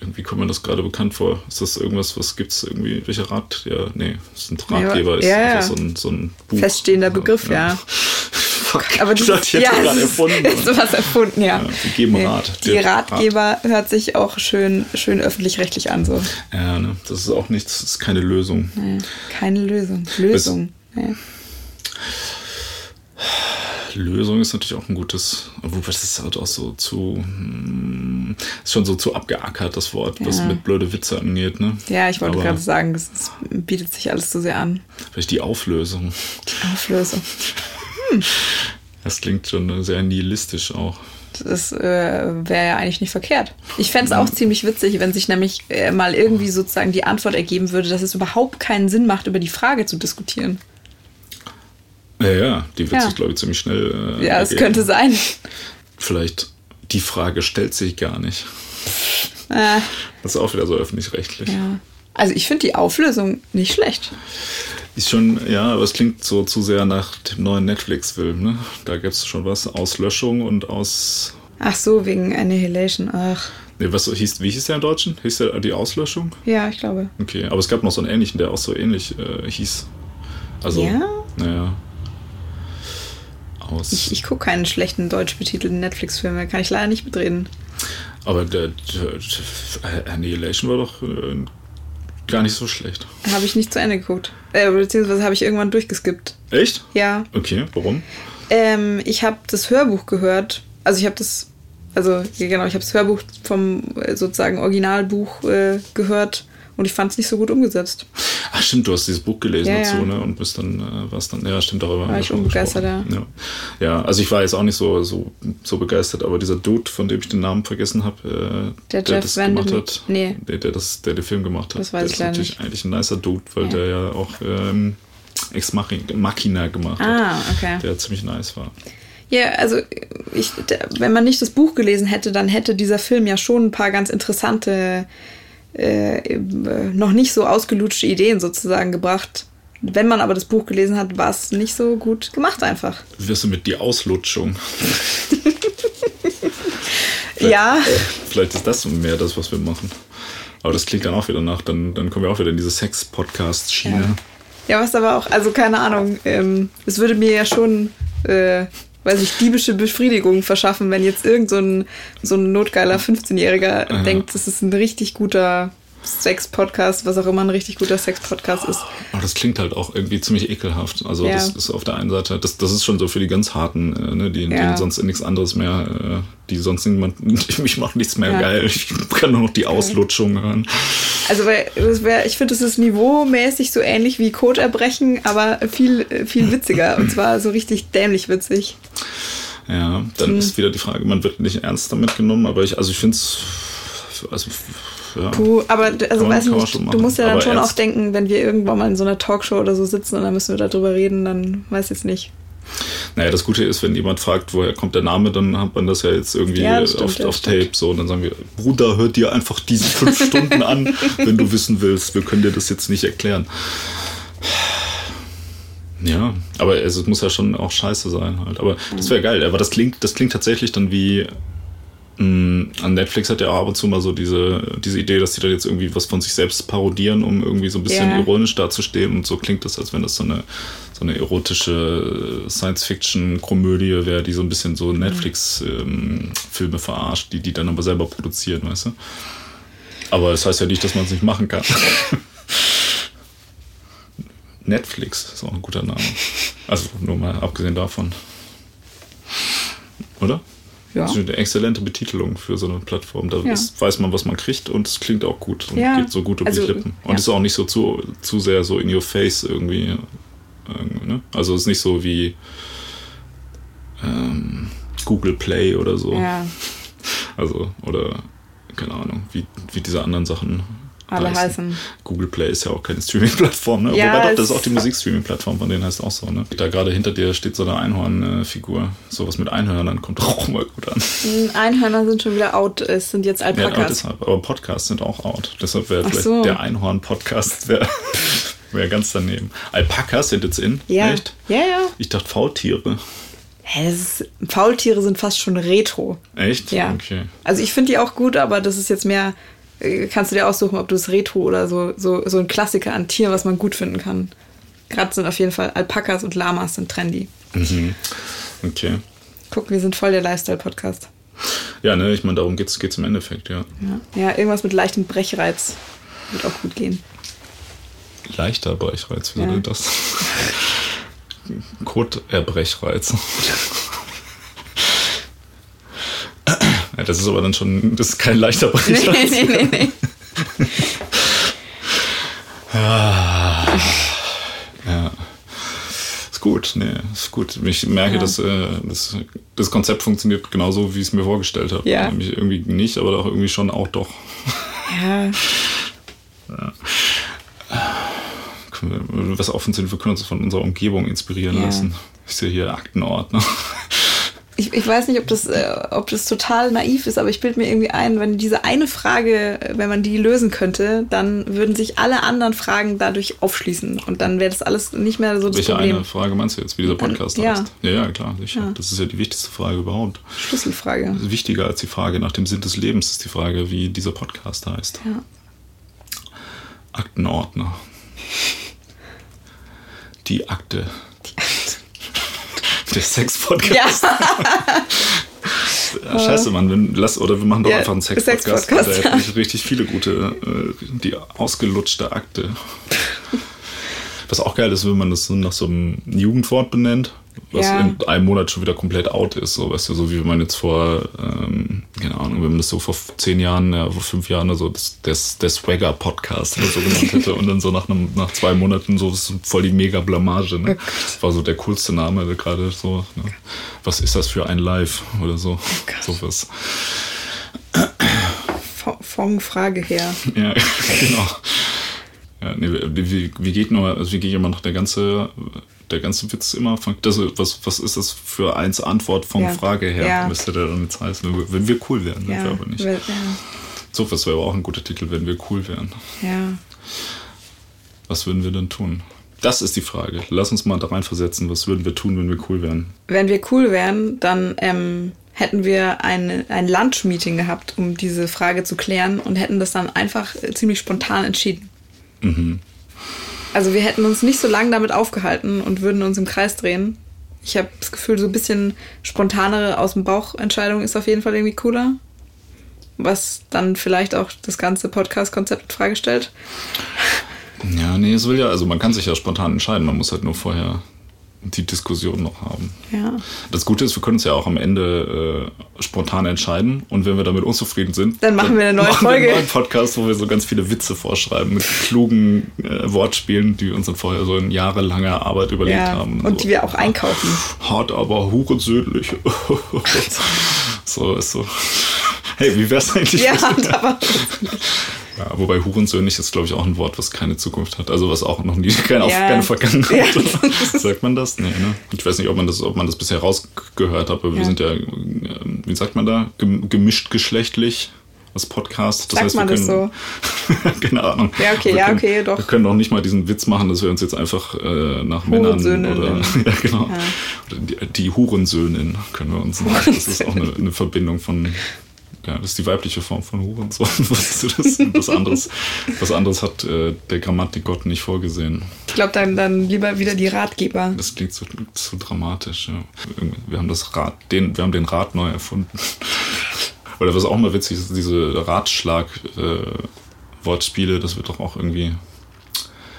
irgendwie kommt mir das gerade bekannt vor. Ist das irgendwas, was gibt's irgendwie, welcher Rat? Ja, nee, ist ein Ratgeber, ja, ja, ist so ein, so ein Buch. Feststehender Begriff, ja. ja. Fuck, aber das, das ja, gerade erfunden. Ist was erfunden, ja. ja wir geben nee. Rat. Die Ratgeber Rat. hört sich auch schön, schön öffentlich-rechtlich an. So. Ja, ne? das ist auch nichts, das ist keine Lösung. Nee, keine Lösung. Lösung. Nee. Lösung ist natürlich auch ein gutes, wobei das ist halt auch so zu, hm, ist schon so zu abgeackert, das Wort, ja. was mit blöde Witze angeht, ne? Ja, ich wollte gerade sagen, das, das, bietet sich alles zu sehr an. Vielleicht die Auflösung. Die Auflösung. Das klingt schon sehr nihilistisch auch. Das äh, wäre ja eigentlich nicht verkehrt. Ich fände es auch ziemlich witzig, wenn sich nämlich äh, mal irgendwie sozusagen die Antwort ergeben würde, dass es überhaupt keinen Sinn macht, über die Frage zu diskutieren. Ja, ja, die wird ja. sich, glaube ich, ziemlich schnell. Äh, ja, es könnte sein. Vielleicht die Frage stellt sich gar nicht. Äh. Das ist auch wieder so öffentlich-rechtlich. Ja. Also ich finde die Auflösung nicht schlecht. Ist schon, ja, aber es klingt so zu sehr nach dem neuen Netflix-Film, ne? Da gibt es schon was aus Löschung und aus. Ach so, wegen Annihilation, ach. Nee, was hieß, wie hieß der im Deutschen? Hieß der die Auslöschung? Ja, ich glaube. Okay, aber es gab noch so einen ähnlichen, der auch so ähnlich äh, hieß. Also, ja? Naja. Aus. Ich, ich gucke keinen schlechten deutsch betitelten Netflix-Film, da kann ich leider nicht mitreden. Aber der, der Annihilation war doch äh, gar nicht so schlecht. Habe ich nicht zu Ende geguckt. Äh, beziehungsweise habe ich irgendwann durchgeskippt. Echt? Ja. Okay, warum? Ähm, ich habe das Hörbuch gehört. Also ich habe das, also genau, ich habe das Hörbuch vom äh, sozusagen Originalbuch äh, gehört und ich fand es nicht so gut umgesetzt. Ach stimmt, du hast dieses Buch gelesen ja, dazu, ja. ne? Und bist dann, äh, was dann, ja, stimmt, darüber. War ich unbegeistert, ja. ja. Ja, also ich war jetzt auch nicht so, so, so begeistert, aber dieser Dude, von dem ich den Namen vergessen habe, äh, der, der das gemacht hat, nee. der, der, das, der den Film gemacht hat, das weiß der ist natürlich nicht. eigentlich ein nicer Dude, weil der ja auch ähm, Ex Machina gemacht hat. Ah, okay. Der ziemlich nice war. Ja, also ich, wenn man nicht das Buch gelesen hätte, dann hätte dieser Film ja schon ein paar ganz interessante, äh, noch nicht so ausgelutschte Ideen sozusagen gebracht. Wenn man aber das Buch gelesen hat, war es nicht so gut gemacht einfach. Wirst du mit die Auslutschung? ja. Vielleicht ist das mehr das, was wir machen. Aber das klingt dann auch wieder nach, dann, dann kommen wir auch wieder in diese Sex-Podcast-Schiene. Ja. ja. was aber auch, also keine Ahnung, ähm, es würde mir ja schon, äh, weiß ich, diebische Befriedigung verschaffen, wenn jetzt irgend so ein, so ein notgeiler 15-Jähriger ja. denkt, das ist ein richtig guter Sex-Podcast, was auch immer ein richtig guter Sex-Podcast ist. Aber das klingt halt auch irgendwie ziemlich ekelhaft. Also ja. das ist auf der einen Seite, das, das ist schon so für die ganz Harten, äh, ne, die, ja. die sonst nichts anderes mehr, äh, die sonst niemand, mich macht nichts mehr ja. geil. Ich kann nur noch die Auslutschung hören. Also weil wär, ich finde, es ist niveaumäßig so ähnlich wie Coderbrechen, aber viel, viel witziger. Und zwar so richtig dämlich witzig. Ja, dann hm. ist wieder die Frage, man wird nicht ernst damit genommen, aber ich, also ich finde es, also ja. Puh, aber also weiß nicht, du musst ja dann aber schon auch denken, wenn wir irgendwann mal in so einer Talkshow oder so sitzen und dann müssen wir darüber reden, dann weiß ich jetzt nicht. Naja, das Gute ist, wenn jemand fragt, woher kommt der Name, dann hat man das ja jetzt irgendwie ja, stimmt, auf, auf Tape so und dann sagen wir, Bruder, hör dir einfach diese fünf Stunden an, wenn du wissen willst. Wir können dir das jetzt nicht erklären. Ja, aber es muss ja schon auch scheiße sein halt. Aber das wäre geil. Aber das klingt, das klingt tatsächlich dann wie an Netflix hat ja auch ab und zu mal so diese, diese Idee, dass sie da jetzt irgendwie was von sich selbst parodieren, um irgendwie so ein bisschen yeah. ironisch dazustehen. Und so klingt das, als wenn das so eine, so eine erotische Science-Fiction-Komödie wäre, die so ein bisschen so Netflix-Filme ähm, verarscht, die die dann aber selber produzieren, weißt du? Aber das heißt ja nicht, dass man es nicht machen kann. Netflix ist auch ein guter Name. Also nur mal abgesehen davon. Oder? Ja. Das ist eine exzellente Betitelung für so eine Plattform. Da ja. ist, weiß man, was man kriegt und es klingt auch gut und ja. geht so gut um also, die Lippen. Und ja. ist auch nicht so zu, zu sehr so in your face irgendwie. irgendwie ne? Also es ist nicht so wie ähm, Google Play oder so. Ja. Also, oder keine Ahnung, wie, wie diese anderen Sachen alle heißen. heißen. Google Play ist ja auch keine Streaming-Plattform, ne? Ja, Wobei doch, das ist auch die Musikstreaming-Plattform, von denen heißt auch so, ne? Da gerade hinter dir steht so eine Einhorn-Figur. Sowas mit Einhörnern kommt auch mal gut an. Einhörner sind schon wieder out, es sind jetzt Alpakas. Ja, deshalb. Aber Podcasts sind auch out. Deshalb wäre vielleicht so. der Einhorn-Podcast wäre wär ganz daneben. Alpakas sind jetzt in? Ja. Echt? Ja, ja. Ich dachte Faultiere. Hä, ist, Faultiere sind fast schon retro. Echt? Ja. Okay. Also ich finde die auch gut, aber das ist jetzt mehr kannst du dir aussuchen, ob du es Retro oder so, so, so ein Klassiker an Tier, was man gut finden kann. Gerade sind auf jeden Fall Alpakas und Lamas sind trendy. Mhm. Okay. Guck, wir sind voll der Lifestyle-Podcast. Ja, ne, ich meine, darum geht es im Endeffekt, ja. ja. Ja, irgendwas mit leichtem Brechreiz wird auch gut gehen. Leichter Brechreiz, wie ja. soll das? Koterbrechreiz. Ja, das ist aber dann schon, das ist kein leichter Preis. Nee, nee, nee, nee. ja. ja. Ist gut, nee, ist gut. Ich merke, ja. dass äh, das, das Konzept funktioniert genauso, wie ich es mir vorgestellt habe. Ja. Nämlich irgendwie nicht, aber auch irgendwie schon auch doch. Ja. ja. Was offen sind, wir können uns von unserer Umgebung inspirieren ja. lassen. Ich sehe hier Aktenordner ich, ich weiß nicht, ob das, äh, ob das total naiv ist, aber ich bilde mir irgendwie ein, wenn diese eine Frage, wenn man die lösen könnte, dann würden sich alle anderen Fragen dadurch aufschließen und dann wäre das alles nicht mehr so das Welche Problem. eine Frage meinst du jetzt, wie dieser Podcast ja. heißt? Ja, ja, klar, sicher. Ja. Das ist ja die wichtigste Frage überhaupt. Schlüsselfrage. Wichtiger als die Frage nach dem Sinn des Lebens ist die Frage, wie dieser Podcast heißt. Ja. Aktenordner. Die Akte. Die Akte der Sex-Podcast. Ja. scheiße, Mann. Wenn, lass, oder wir machen doch ja, einfach einen Sex-Podcast. Sex da hätte ich richtig viele gute, äh, die ausgelutschte Akte. Was auch geil ist, wenn man das so nach so einem Jugendwort benennt was ja. in einem Monat schon wieder komplett out ist. So, weißt du, so wie wenn man jetzt vor, ähm, keine Ahnung, wenn man das so vor zehn Jahren, ja, vor fünf Jahren oder so, das, das, der Swagger-Podcast oder so genannt hätte und dann so nach, einem, nach zwei Monaten so, das ist voll die mega Blamage. Ne? Das war so der coolste Name gerade so. Ne? Was ist das für ein Live oder so? Oh Sowas. Von Frage her. Ja, genau. Ja, nee, wie, wie, geht nur, also wie geht immer noch der ganze der ganze Witz immer von, das, was, was ist das für eins Antwort von Ja. Frage her, Ja. müsste der dann jetzt heißen, wenn wir, cool wären, sind Ja, wir aber nicht. ja. So, das wäre aber auch ein guter Titel, wenn wir cool wären. ja. Was würden wir denn tun? Das ist die Frage. Lass uns mal da reinversetzen. Was würden wir tun, wenn wir cool wären? Wenn wir cool wären, dann ähm, hätten wir ein, ein Lunch-Meeting gehabt, um diese Frage zu klären und hätten das dann einfach äh, ziemlich spontan entschieden. Mhm. Also wir hätten uns nicht so lange damit aufgehalten und würden uns im Kreis drehen. Ich habe das Gefühl, so ein bisschen spontanere aus dem Bauch Entscheidung ist auf jeden Fall irgendwie cooler. Was dann vielleicht auch das ganze Podcast-Konzept in Frage stellt. Ja, nee, es will ja, also man kann sich ja spontan entscheiden. Man muss halt nur vorher die Diskussion noch haben. Ja. Das Gute ist, wir können uns ja auch am Ende äh, spontan entscheiden und wenn wir damit unzufrieden sind, Dann machen wir eine neue machen Folge. Wir einen neuen Podcast, wo wir so ganz viele Witze vorschreiben mit klugen äh, Wortspielen, die wir uns dann vorher so in jahrelanger Arbeit überlegt ja. haben. Und so, die wir auch einkaufen. Hart, aber hurensöhnlich. so ist so. Hey, wie wär's eigentlich? Ja, aber ja, wobei Hurensöhnlich ist, glaube ich, auch ein Wort, was keine Zukunft hat. Also was auch noch nie, keine, Ja. keine Vergangenheit Ja. Sagt man das? Nee, ne? Ich weiß nicht, ob man das, ob man das bisher rausgehört hat, aber wir Ja. sind ja, ähm, wie sagt man da, Gem- gemischt geschlechtlich als Podcast. Sagt man das so? Keine Ahnung. Ja, okay, wir ja, können, okay, doch. Wir können auch nicht mal diesen Witz machen, dass wir uns jetzt einfach äh, nach Männern oder, ja, genau. Ja. Oder die, die Hurensöhnin können wir uns sagen. Das ist auch eine, eine Verbindung von ja, das ist die weibliche Form von Hurensohn. Du das? Was anderes, was anderes hat äh, der Grammatikgott nicht vorgesehen. ich glaube dann, dann lieber wieder die Ratgeber. Das klingt zu, zu dramatisch. Ja. Wir haben das Rad, den, wir haben den Rad neu erfunden. Oder was auch mal witzig ist, diese Ratschlag-Wortspiele, das wird doch auch irgendwie.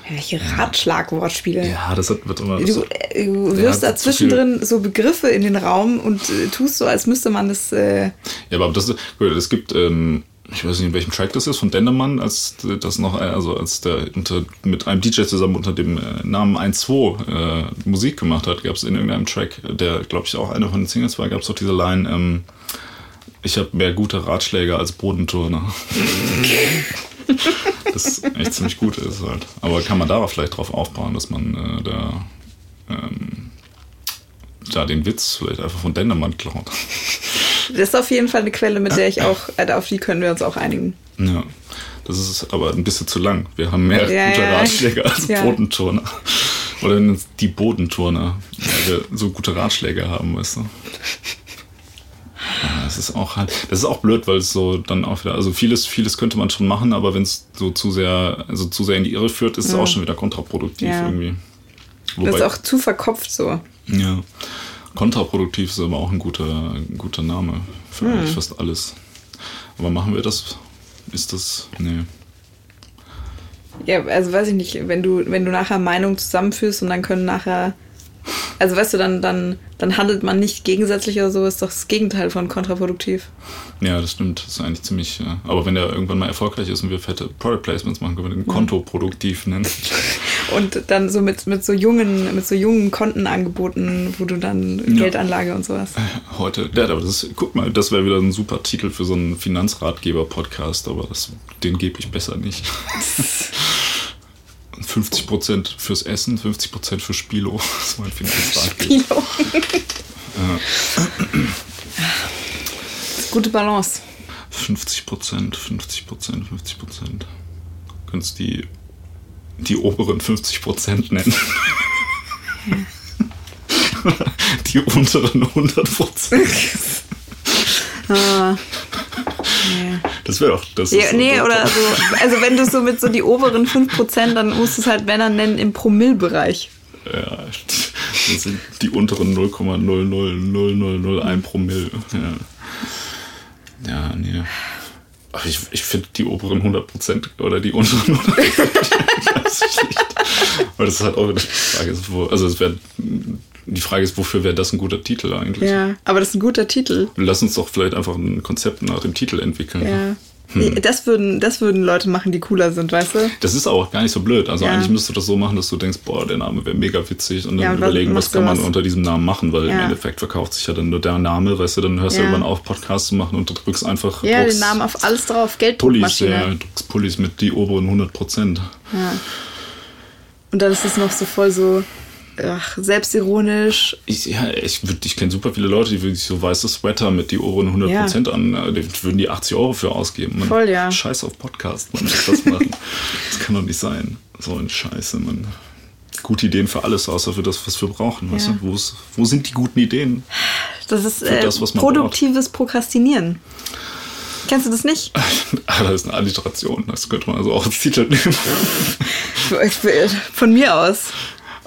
Welche Ratschlagwortspiele. Ja, das wird immer. Du, äh, du wirfst Ja, da zwischendrin so Begriffe in den Raum und äh, tust so, als müsste man das. Äh, Ja, aber das, es gibt, ähm, ich weiß nicht, in welchem Track das ist, von Dendermann, als das noch, also als der unter, mit einem DJ zusammen unter dem äh, Namen 1-2 äh, Musik gemacht hat, gab es in irgendeinem Track, der, glaube ich, auch einer von den Singles war, gab es auch diese Line, ähm, ich habe mehr gute Ratschläge als Bodenturner. das echt ziemlich gut ist halt. Aber kann man darauf vielleicht drauf aufbauen, dass man äh, da, ähm, da den Witz vielleicht einfach von Dendermann klaut. das ist auf jeden Fall eine Quelle, mit der ich auch, äh, auf die können wir uns auch einigen. Ja, das ist aber ein bisschen zu lang. Wir haben mehr Ja, gute ja. Ratschläge als Ja. Bodenturner. Oder die Bodenturner, weil wir so gute Ratschläge haben, weißt du. Ja, Das ist auch halt, das ist auch blöd, weil es so dann auch wieder, also vieles, vieles könnte man schon machen, aber wenn es so zu sehr, also zu sehr in die Irre führt, ist es auch schon wieder kontraproduktiv Ja. irgendwie. Das ist auch zu verkopft so. ja, kontraproduktiv ist aber auch ein guter, ein guter Name für Hm. eigentlich fast alles. Aber machen wir das? Ist das, nee. Ja, also weiß ich nicht, wenn du, wenn du nachher Meinungen zusammenführst und dann können nachher. Also weißt du, dann, dann, dann handelt man nicht gegensätzlich oder so, ist doch das Gegenteil von kontraproduktiv. Ja, das stimmt. Das ist eigentlich ziemlich. Ja. Aber wenn der irgendwann mal erfolgreich ist und wir fette Product Placements machen, können wir den Konto produktiv nennen. Und dann so mit, mit so jungen, mit so jungen Konten angeboten, wo du dann Ja. Geldanlage und sowas. Heute. Ja, aber das, guck mal, das wäre wieder ein super Titel für so einen Finanzratgeber-Podcast, aber das, den gebe ich besser nicht. 50% fürs Essen, 50% für Spilo. Das ist mein Finanzratgeber. Pilo. Das ist gute Balance. 50%, 50%, 50%. Könntest die, die oberen 50% nennen. die unteren 100%. Ah. Nee. Das wäre doch. Das Ja, ist- nee, oder so. Also wenn du so mit so die oberen 5%, dann musst du es halt Männer nennen im Promillbereich. Ja, das sind die unteren 0,00001 Promille. Ja, ja nee. Ach, ich ich finde die oberen 100% oder die unteren 100% weiß ich nicht. Aber das ist halt auch wieder die Frage. Ist, wo, also es wär, die Frage ist, wofür wäre das ein guter Titel eigentlich? Ja, aber das ist ein guter Titel. Lass uns doch vielleicht einfach ein Konzept nach dem Titel entwickeln. Ja. Hm. Das, würden, das würden Leute machen, die cooler sind, weißt du? Das ist auch gar nicht so blöd. Also Ja. eigentlich müsstest du das so machen, dass du denkst, boah, der Name wäre mega witzig und dann Ja, überlegen, was kann man was? unter diesem Namen machen, weil im Ja. Endeffekt verkauft sich ja dann nur der Name, weißt du, dann hörst Ja. du irgendwann auf, Podcasts zu machen und du drückst einfach Ja, druckst den Namen auf alles drauf, Pullis, Gelddruckmaschine. ja, druckst Pullis mit die oberen 100 Prozent. Ja. Und dann ist es noch so voll so, ach, selbstironisch. Ich, ja, ich, ich kenne super viele Leute, die wirklich so weiße Sweater mit die Ohren 100% an, äh, die würden die 80 Euro für ausgeben. Man, Voll, ja. Scheiß auf Podcast, man muss das machen. das kann doch nicht sein. So ein Scheiße, man. Gute Ideen für alles, außer für das, was wir brauchen. Weißt Ja. du? Wo's- Wo sind die guten Ideen? Das ist äh, das, produktives Prokrastinieren. Kennst du das nicht? Ah, das ist eine Alliteration, das könnte man also auch als Titel nehmen. Von mir aus.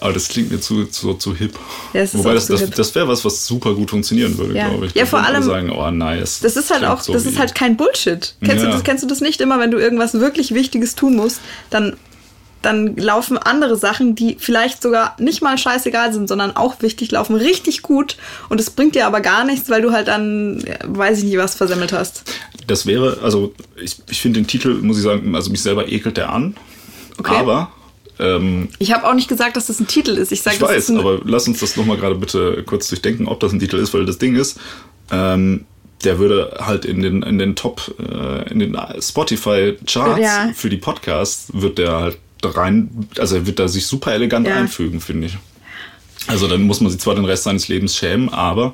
Aber das klingt mir zu, zu, zu hip. Ja, Wobei das, das, das wäre was, was super gut funktionieren würde, Ja. glaube ich. Ja, Da vor allem- sagen, oh nice. Das ist halt auch, so das ist halt kein Bullshit. Kennst, Ja. du das, kennst du das nicht immer, wenn du irgendwas wirklich Wichtiges tun musst, dann, dann laufen andere Sachen, die vielleicht sogar nicht mal scheißegal sind, sondern auch wichtig, laufen richtig gut und es bringt dir aber gar nichts, weil du halt dann, weiß ich nicht, was versemmelt hast. Das wäre, also ich, ich finde den Titel, muss ich sagen, also mich selber ekelt der an. Okay. Aber, ähm, Ich habe auch nicht gesagt, dass das ein Titel ist. Ich sage, ich weiß, aber lass uns das nochmal gerade bitte kurz durchdenken, ob das ein Titel ist, weil das Ding ist, ähm, der würde halt in den, in den Top, äh, in den Spotify-Charts Ja. für die Podcasts, wird der halt rein, also er wird da sich super elegant Ja. einfügen, finde ich. Also dann muss man sich zwar den Rest seines Lebens schämen, aber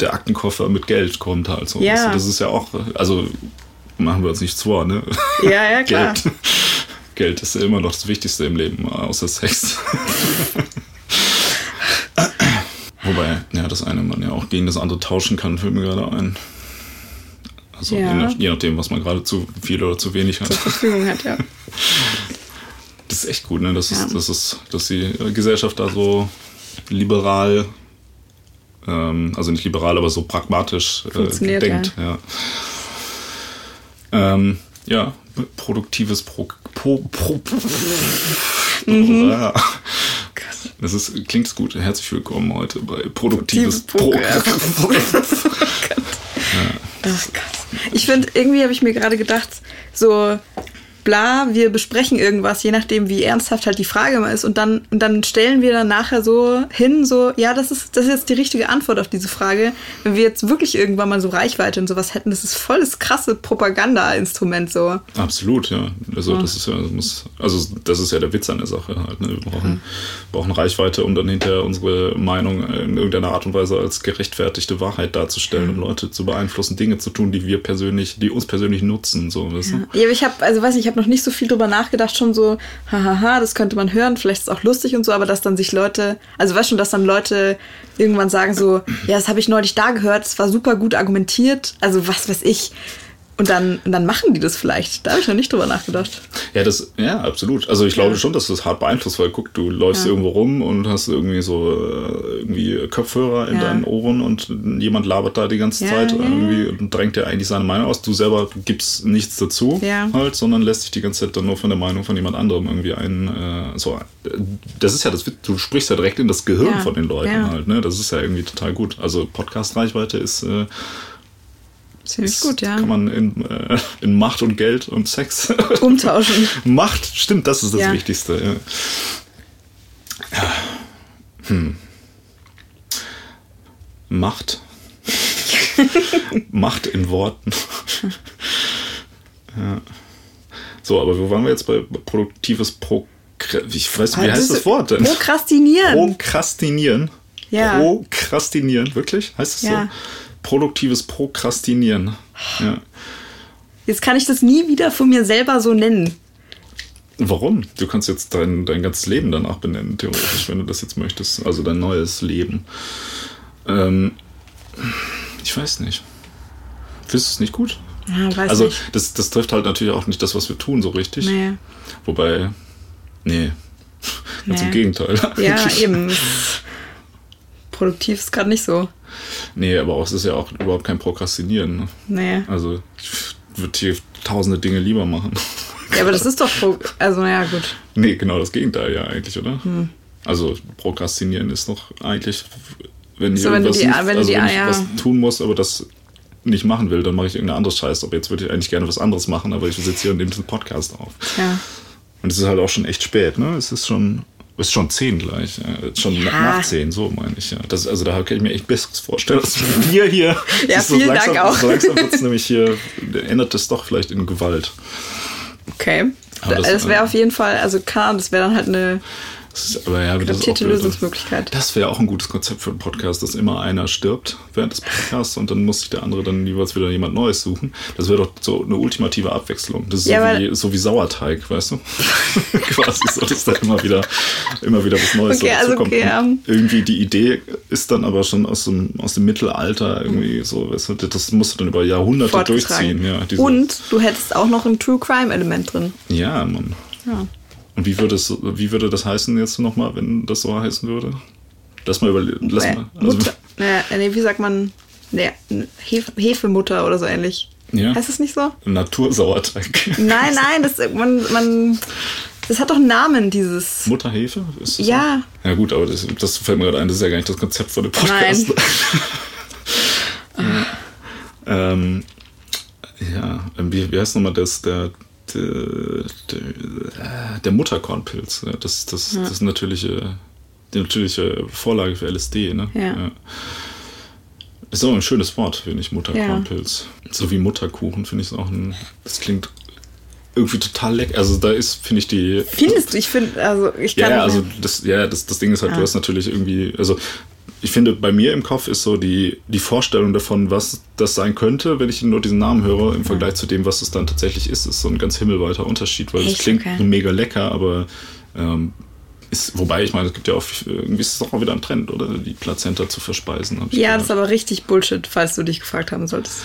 der Aktenkoffer mit Geld kommt halt so. Ja. Du, Das ist ja auch, also machen wir uns nichts vor, ne? Ja, ja, klar. Geld. Geld ist ja immer noch das Wichtigste im Leben, außer Sex. Wobei, ja, das eine man ja auch gegen das andere tauschen kann, fällt mir gerade ein. Also Ja. je, nach, je nachdem, was man gerade zu viel oder zu wenig hat. zur Verfügung hat, ja. Das ist echt gut, ne? Das Ja. ist, das ist, dass die äh, Gesellschaft da so liberal, ähm, also nicht liberal, aber so pragmatisch äh, denkt. Ja. Ähm, ja, produktives Pro, Pro, Pro, Mhm. Ja. Das ist, klingt gut. Herzlich willkommen heute bei Produktives Produktives Pro. Ach Gott. Ich finde, irgendwie habe ich mir gerade gedacht, so bla, wir besprechen irgendwas, je nachdem, wie ernsthaft halt die Frage mal ist. Und dann, und dann stellen wir dann nachher so hin, so, ja, das ist, das ist jetzt die richtige Antwort auf diese Frage. Wenn wir jetzt wirklich irgendwann mal so Reichweite und sowas hätten, das ist voll das krasse Propaganda-Instrument so. Absolut, ja. Also das ist ja, muss, also das ist ja der Witz an der Sache halt. Ne? Wir brauchen, brauchen Reichweite, um dann hinterher unsere Meinung in irgendeiner Art und Weise als gerechtfertigte Wahrheit darzustellen, um Leute zu beeinflussen, Dinge zu tun, die wir persönlich, die uns persönlich nutzen. So, weißt du? Ja, aber ich habe, also weiß nicht, ich habe noch nicht so viel drüber nachgedacht, schon so, hahaha, das könnte man hören, vielleicht ist es auch lustig und so, aber dass dann sich Leute, also weißt schon, dass dann Leute irgendwann sagen so, ja, das habe ich neulich da gehört, es war super gut argumentiert, also was weiß ich. Und dann, und dann machen die das vielleicht. Da habe ich noch nicht drüber nachgedacht. Ja, das, ja, absolut. Also ich glaube Ja. schon, dass das hart beeinflusst, weil guck, du läufst Ja. irgendwo rum und hast irgendwie so äh, irgendwie Kopfhörer in Ja. deinen Ohren und jemand labert da die ganze Zeit irgendwie und drängt dir eigentlich seine Meinung aus. Du selber gibst nichts dazu halt, sondern lässt dich die ganze Zeit dann nur von der Meinung von jemand anderem irgendwie ein, äh, so, das ist ja das, du sprichst ja direkt in das Gehirn von den Leuten halt, ne? Das ist ja irgendwie total gut. Also Podcast-Reichweite ist, äh, Ziemlich ist gut, ja. kann man in, äh, in Macht und Geld und Sex Umtauschen. Macht, stimmt, das ist das Ja. Wichtigste. Ja. Hm. Macht. Macht in Worten. ja. So, aber wo waren wir jetzt bei produktives Pro... Ich weiß, wie heißt das Wort denn? Prokrastinieren. Prokrastinieren. Ja. Prokrastinieren, wirklich? Heißt es Ja. so? Produktives Prokrastinieren. Ja. Jetzt kann ich das nie wieder von mir selber so nennen. Warum? Du kannst jetzt dein, dein ganzes Leben danach benennen, theoretisch, wenn du das jetzt möchtest. Also dein neues Leben. Ähm, ich weiß nicht. Findest du es nicht gut? Ja, weiß also, nicht. das, das trifft halt natürlich auch nicht das, was wir tun, so richtig. Nee. Wobei, nee. Ganz Nee. im Gegenteil. Ja, eben. Produktiv ist gerade nicht so. Nee, aber auch, es ist ja auch überhaupt kein Prokrastinieren. Ne? Nee. Also, ich würde hier tausende Dinge lieber machen. Ja, aber das ist doch. Pro also, naja, gut. Nee, genau das Gegenteil ja eigentlich, oder? Hm. Also Prokrastinieren ist doch eigentlich, wenn ich So, wenn du irgendwas die- nicht, wenn du also die- wenn ich ja. was tun muss, aber das nicht machen will, dann mache ich irgendeine andere Scheiß. Aber jetzt würde ich eigentlich gerne was anderes machen, aber ich sitze hier und nehme diesen Podcast auf. Ja. Und es ist halt auch schon echt spät, ne? Es ist schon, ist schon zehn gleich. Ja. Schon Ja. nach zehn, so meine ich, ja. Das, also da kann ich mir echt Besseres vorstellen, als wir hier. Ja, vielen langsam, Dank auch. So langsam wird es nämlich hier, ändert es doch vielleicht in Gewalt. Okay. Aber das das- wäre auf jeden Fall, also klar, das wäre dann halt eine, ist, aber ja, Adaptierte. Lösungsmöglichkeit. Das wäre auch ein gutes Konzept für einen Podcast, dass immer einer stirbt während des Podcasts und dann muss sich der andere dann jeweils wieder jemand Neues suchen. Das wäre doch so eine ultimative Abwechslung. Das ist Ja, so, wie, so wie Sauerteig, weißt du? Quasi so, dass da immer wieder, immer wieder was Neues Okay, so also dazukommt. okay, Und ähm. Irgendwie die Idee ist dann aber schon aus dem, aus dem Mittelalter irgendwie so, weißt du, das musst du dann über Jahrhunderte durchziehen. Ja, Und du hättest auch noch ein True Crime Element drin. ja, Mann. Ja. Und wie würde, es, wie würde das heißen jetzt nochmal, wenn das so heißen würde? Lass mal überlegen. Lass Äh, mal. Also, Mutter, nee, wie sagt man? Nee, Hef Hefemutter oder so ähnlich. Ja. Heißt es nicht so? Natursauerteig. Nein, nein, das, man, man, das hat doch einen Namen, dieses. Mutterhefe? Ist das Ja. So? Ja, gut, aber das, das fällt mir gerade ein, das ist ja gar nicht das Konzept von dem Podcast. ähm, ja, wie, wie heißt nochmal das? Der, der, der, der Mutterkornpilz. Ja, Das, das, das ist natürliche, die natürliche Vorlage für LSD, ne? Ja. Ist auch ein schönes Wort, finde ich, Mutterkornpilz. So wie Mutterkuchen finde ich es auch ein. Das klingt irgendwie total lecker. Also da ist, finde ich, die. Findest du? Ich finde, also ich Ja, kann. ja, also das, ja, das, das Ding ist halt, Ja. du hast natürlich irgendwie, also ich finde, bei mir im Kopf ist so die, die Vorstellung davon, was das sein könnte, wenn ich nur diesen Namen höre, im Vergleich zu dem, was es dann tatsächlich ist, ist so ein ganz himmelweiter Unterschied, weil es klingt Okay. mega lecker, aber ähm, ist, wobei ich meine, es gibt ja auch, irgendwie ist es auch wieder ein Trend, oder? Die Plazenta zu verspeisen. ja, das gehört. ist aber richtig Bullshit, falls du dich gefragt haben solltest.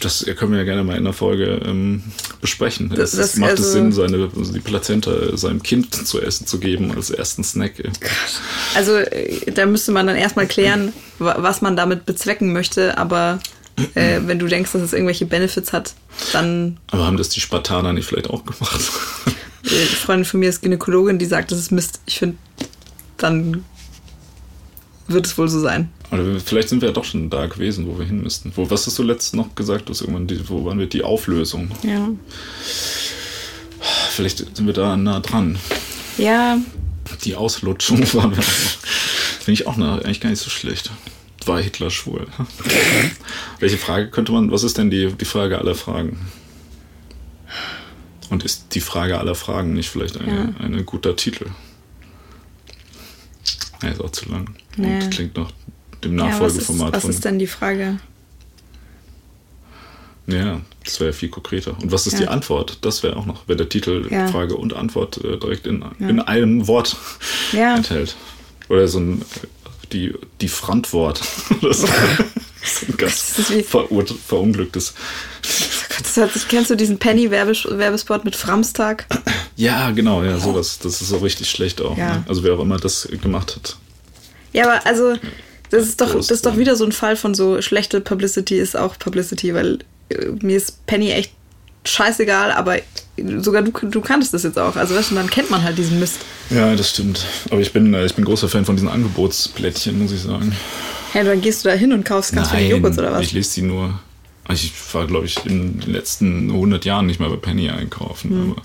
Das können wir ja gerne mal in der Folge ähm, besprechen. Das- es das- macht also- es Sinn, seine, also die Plazenta seinem Kind zu essen zu geben als ersten Snack. Also äh, da müsste man dann erstmal klären, wa- was man damit bezwecken möchte, aber äh, wenn du denkst, dass es irgendwelche Benefits hat, dann Aber haben das die Spartaner nicht vielleicht auch gemacht? äh, eine Freundin von mir ist Gynäkologin, die sagt, das ist Mist. Ich finde, dann wird es wohl so sein. Oder vielleicht sind wir ja doch schon da gewesen, wo wir hin müssten. Wo, was hast du letztens noch gesagt? Du hast irgendwann die, wo waren wir? Die Auflösung. Ja. Vielleicht sind wir da nah dran. Ja, Die Auslutschung noch. Finde ich auch eine, eigentlich gar nicht so schlecht. War Hitler schwul? Welche Frage könnte man, was ist denn die, die Frage aller Fragen? Und ist die Frage aller Fragen nicht vielleicht eine, Ja. ein guter Titel? Ja, ist auch zu lang. Nee. Und klingt nach dem ja was, ist, Nachfolgeformat was ist denn die Frage? Ja, das wäre viel konkreter. Und was ist Ja. die Antwort? Das wäre auch noch, wenn der Titel Ja. Frage und Antwort äh, direkt in, in einem Wort Ja. enthält. Oder so ein die, die Frantwort. So. so ein ganz Das ist verur verunglücktes. Das sich, kennst du diesen Penny-Werbespot mit Framstag? Ja, genau, ja, sowas. Das ist so richtig schlecht auch. Ja. Ne? Also wer auch immer das gemacht hat. Ja, aber also, das ist doch, das ist doch wieder so ein Fall von so schlechte Publicity ist auch Publicity, weil äh, mir ist Penny echt scheißegal, aber sogar du, du kanntest das jetzt auch. Also weißt du, dann kennt man halt diesen Mist. Ja, das stimmt. Aber ich bin, äh, ich bin großer Fan von diesen Angebotsplättchen, muss ich sagen. Ja, dann gehst du da hin und kaufst ganz viele Joghurt oder was? ich lese die nur. Ich war, glaube ich, in den letzten 100 Jahren nicht mehr bei Penny einkaufen. Hm. Aber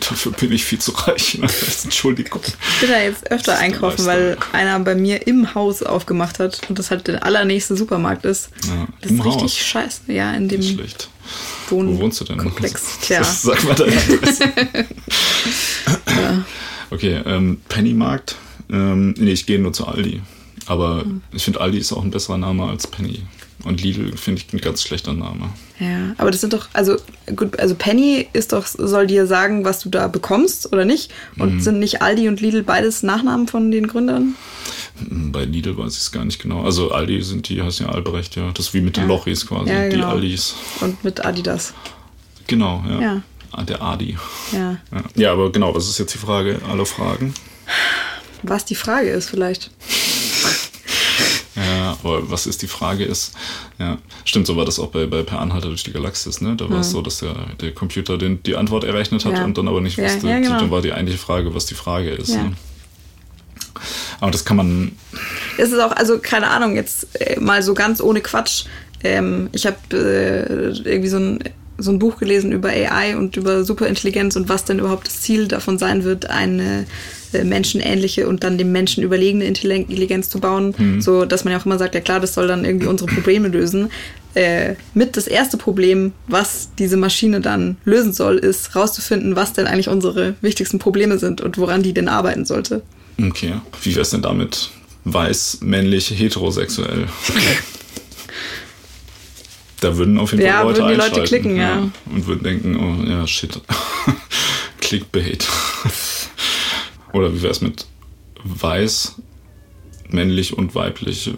dafür bin ich viel zu reich. Entschuldigung. Ich bin da jetzt öfter einkaufen, weil einer bei mir im Haus aufgemacht hat und das halt der allernächste Supermarkt ist. Ja, das ist richtig Haus. scheiße. Ja, in dem Nicht schlecht. Wohn Wo wohnst du denn? Komplex. Tja. Sag mal deine Adresse. Okay, ähm, Pennymarkt. Ähm, nee, ich gehe nur zu Aldi. Aber Hm. ich finde, Aldi ist auch ein besserer Name als Penny. Und Lidl finde ich ein ganz schlechter Name. Ja, aber das sind doch, also gut, also Penny ist doch, soll dir sagen, was du da bekommst oder nicht. Und Mhm. sind nicht Aldi und Lidl beides Nachnamen von den Gründern? Bei Lidl weiß ich es gar nicht genau. Also Aldi sind die, heißt ja Albrecht, ja. Das ist wie mit den Ja. Lochis quasi, Ja, die genau. Aldis. Und mit Adidas. Genau, ja. Ja. Ah, Der Adi. Ja. Ja. ja, aber genau, was ist jetzt die Frage aller Fragen? Was die Frage ist vielleicht. Ja, aber was ist die Frage ist, ja, stimmt, so war das auch bei, bei Per Anhalter durch die Galaxis, ne? Da war es so, dass der, der Computer den, die Antwort errechnet hat Ja. und dann aber nicht Ja, wusste, ja, genau. dann war die eigentliche Frage, was die Frage ist. Ne? Aber das kann man, Es ist auch, also keine Ahnung, jetzt äh, mal so ganz ohne Quatsch. Ähm, ich habe äh, irgendwie so ein, so ein Buch gelesen über AI und über Superintelligenz und was denn überhaupt das Ziel davon sein wird, eine menschenähnliche und dann dem Menschen überlegene Intelligenz zu bauen. Mhm. So, dass man ja auch immer sagt, ja klar, das soll dann irgendwie unsere Probleme lösen. Äh, mit das erste Problem, was diese Maschine dann lösen soll, ist rauszufinden, was denn eigentlich unsere wichtigsten Probleme sind und woran die denn arbeiten sollte. Okay. Wie wär's denn damit? Weiß, männlich, heterosexuell. Da würden auf jeden Fall Ja, Leute würden die Leute klicken, ja. Und würden denken, oh ja, shit. Clickbait. Oder wie wär's mit weiß, männlich und weiblich,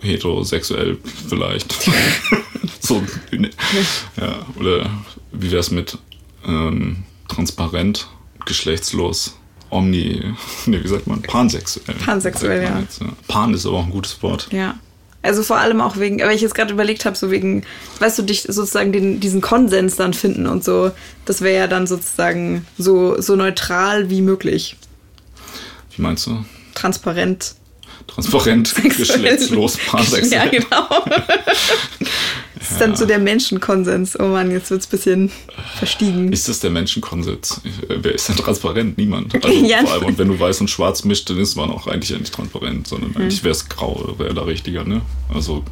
heterosexuell vielleicht. so, ne. ja, oder wie wär's mit ähm, transparent, geschlechtslos, omni, nee, wie sagt man, pansexuell. Pansexuell, ja. jetzt, Pan ist aber auch ein gutes Wort. Ja. Also vor allem auch wegen, weil ich jetzt gerade überlegt habe, so wegen, weißt du, dich sozusagen den, diesen Konsens dann finden und so, das wäre ja dann sozusagen so, so neutral wie möglich. Wie meinst du? Transparent. Transparent, geschlechtslos, pansexuell. Ja, genau. Das ist dann so der Menschenkonsens. Oh Mann, jetzt wird's ein bisschen verstiegen. Ist das der Menschenkonsens? Äh, Wer ist denn transparent? Niemand. Also Ja. vor allem, und wenn du weiß und schwarz mischt, dann ist man auch eigentlich ja nicht transparent, sondern Hm. eigentlich wäre es grau, wäre da richtiger, ne? Also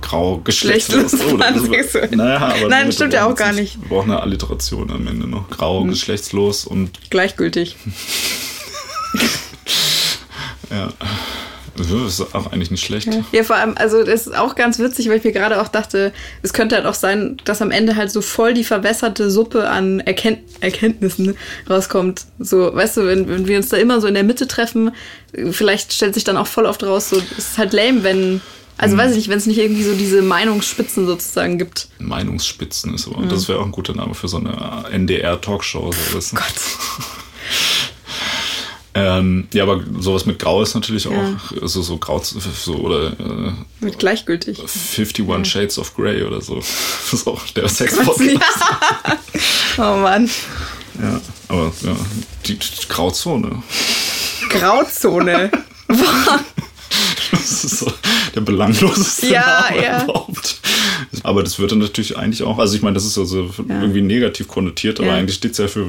grau, Geschlechtslos. Oh, naja, aber Nein, stimmt ja auch gar nicht. Wir brauchen eine Alliteration am Ende noch. Grau, geschlechtslos und Gleichgültig. ja. Das ist auch eigentlich nicht schlecht. Ja, vor allem, also das ist auch ganz witzig, weil ich mir gerade auch dachte, es könnte halt auch sein, dass am Ende halt so voll die verwässerte Suppe an Erkennt Erkenntnissen rauskommt. So, weißt du, wenn, wenn wir uns da immer so in der Mitte treffen, vielleicht stellt sich dann auch voll oft raus, so, es ist halt lame, wenn, also weiß ich nicht, wenn es nicht irgendwie so diese Meinungsspitzen sozusagen gibt. Meinungsspitzen ist aber, das wäre auch ein guter Name für so eine NDR-Talkshow. So, weißt du? Ähm, ja, aber sowas mit Grau ist natürlich auch, Ja. also so Grau, so, oder äh, Mit gleichgültig. 51 Shades of Grey oder so. Das ist auch der Sex-Podcast. Ja. Oh Mann. Ja, aber ja, die, die Grauzone. Grauzone. Das ist so der belangloseste Ja, Name ja. überhaupt. Aber das wird dann natürlich eigentlich auch, also ich meine, das ist also irgendwie negativ konnotiert, aber Ja. eigentlich steht es ja für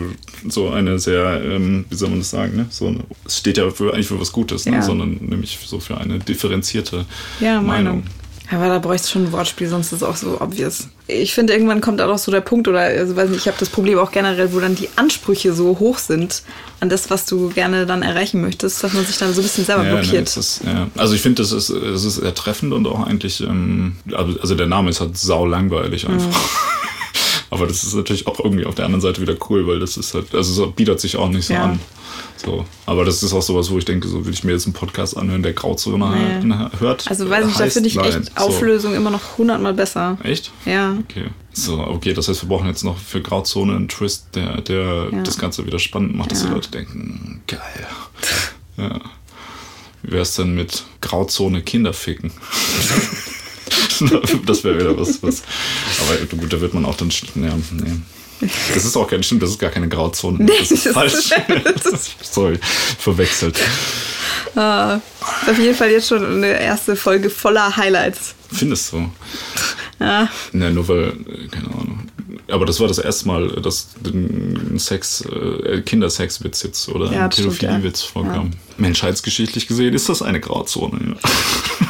so eine sehr, ähm, wie soll man das sagen, ne? So eine, es steht ja für, eigentlich für was Gutes, ne? Ja. sondern nämlich so für eine differenzierte Ja, Meinung. Meinung. Aber da bräuchte es schon ein Wortspiel, sonst ist es auch so obvious. Ich finde, irgendwann kommt auch so der Punkt, oder also weiß nicht, ich habe das Problem auch generell, wo dann die Ansprüche so hoch sind an das, was du gerne dann erreichen möchtest, dass man sich dann so ein bisschen selber Ja, ne, blockiert. das ist, ja. Also ich finde, das ist, das ist sehr treffend und auch eigentlich, ähm, also also der Name ist halt sau langweilig einfach. Aber das ist natürlich auch irgendwie auf der anderen Seite wieder cool, weil das ist halt, also so bietet sich auch nicht so Ja. an. So. Aber das ist auch sowas, wo ich denke, so will ich mir jetzt einen Podcast anhören, der Grauzone Nee. hört. also weiß nicht, da finde ich echt So. Auflösung immer noch hundertmal besser. Echt? Ja. Okay. So, okay, das heißt, wir brauchen jetzt noch für Grauzone einen Twist, der, der Ja. das Ganze wieder spannend macht, dass Ja. die Leute denken, geil. ja. Wie wär's denn mit Grauzone Kinder ficken? das wäre wieder was, was. Aber gut, da wird man auch dann. Ja, nee. Das ist auch kein stimmt, das ist gar keine Grauzone. Das ist das falsch. ist- Sorry, verwechselt. Ah, ist auf jeden Fall jetzt schon eine erste Folge voller Highlights. Findest du? Ja, Ne, nur weil, keine Ahnung. Aber das war das erste Mal, dass ein Sex, äh, Kindersexwitz jetzt oder Ja, ein Pädophiliewitz ja. vorkam. Menschheitsgeschichtlich gesehen ist das eine Grauzone. Ja.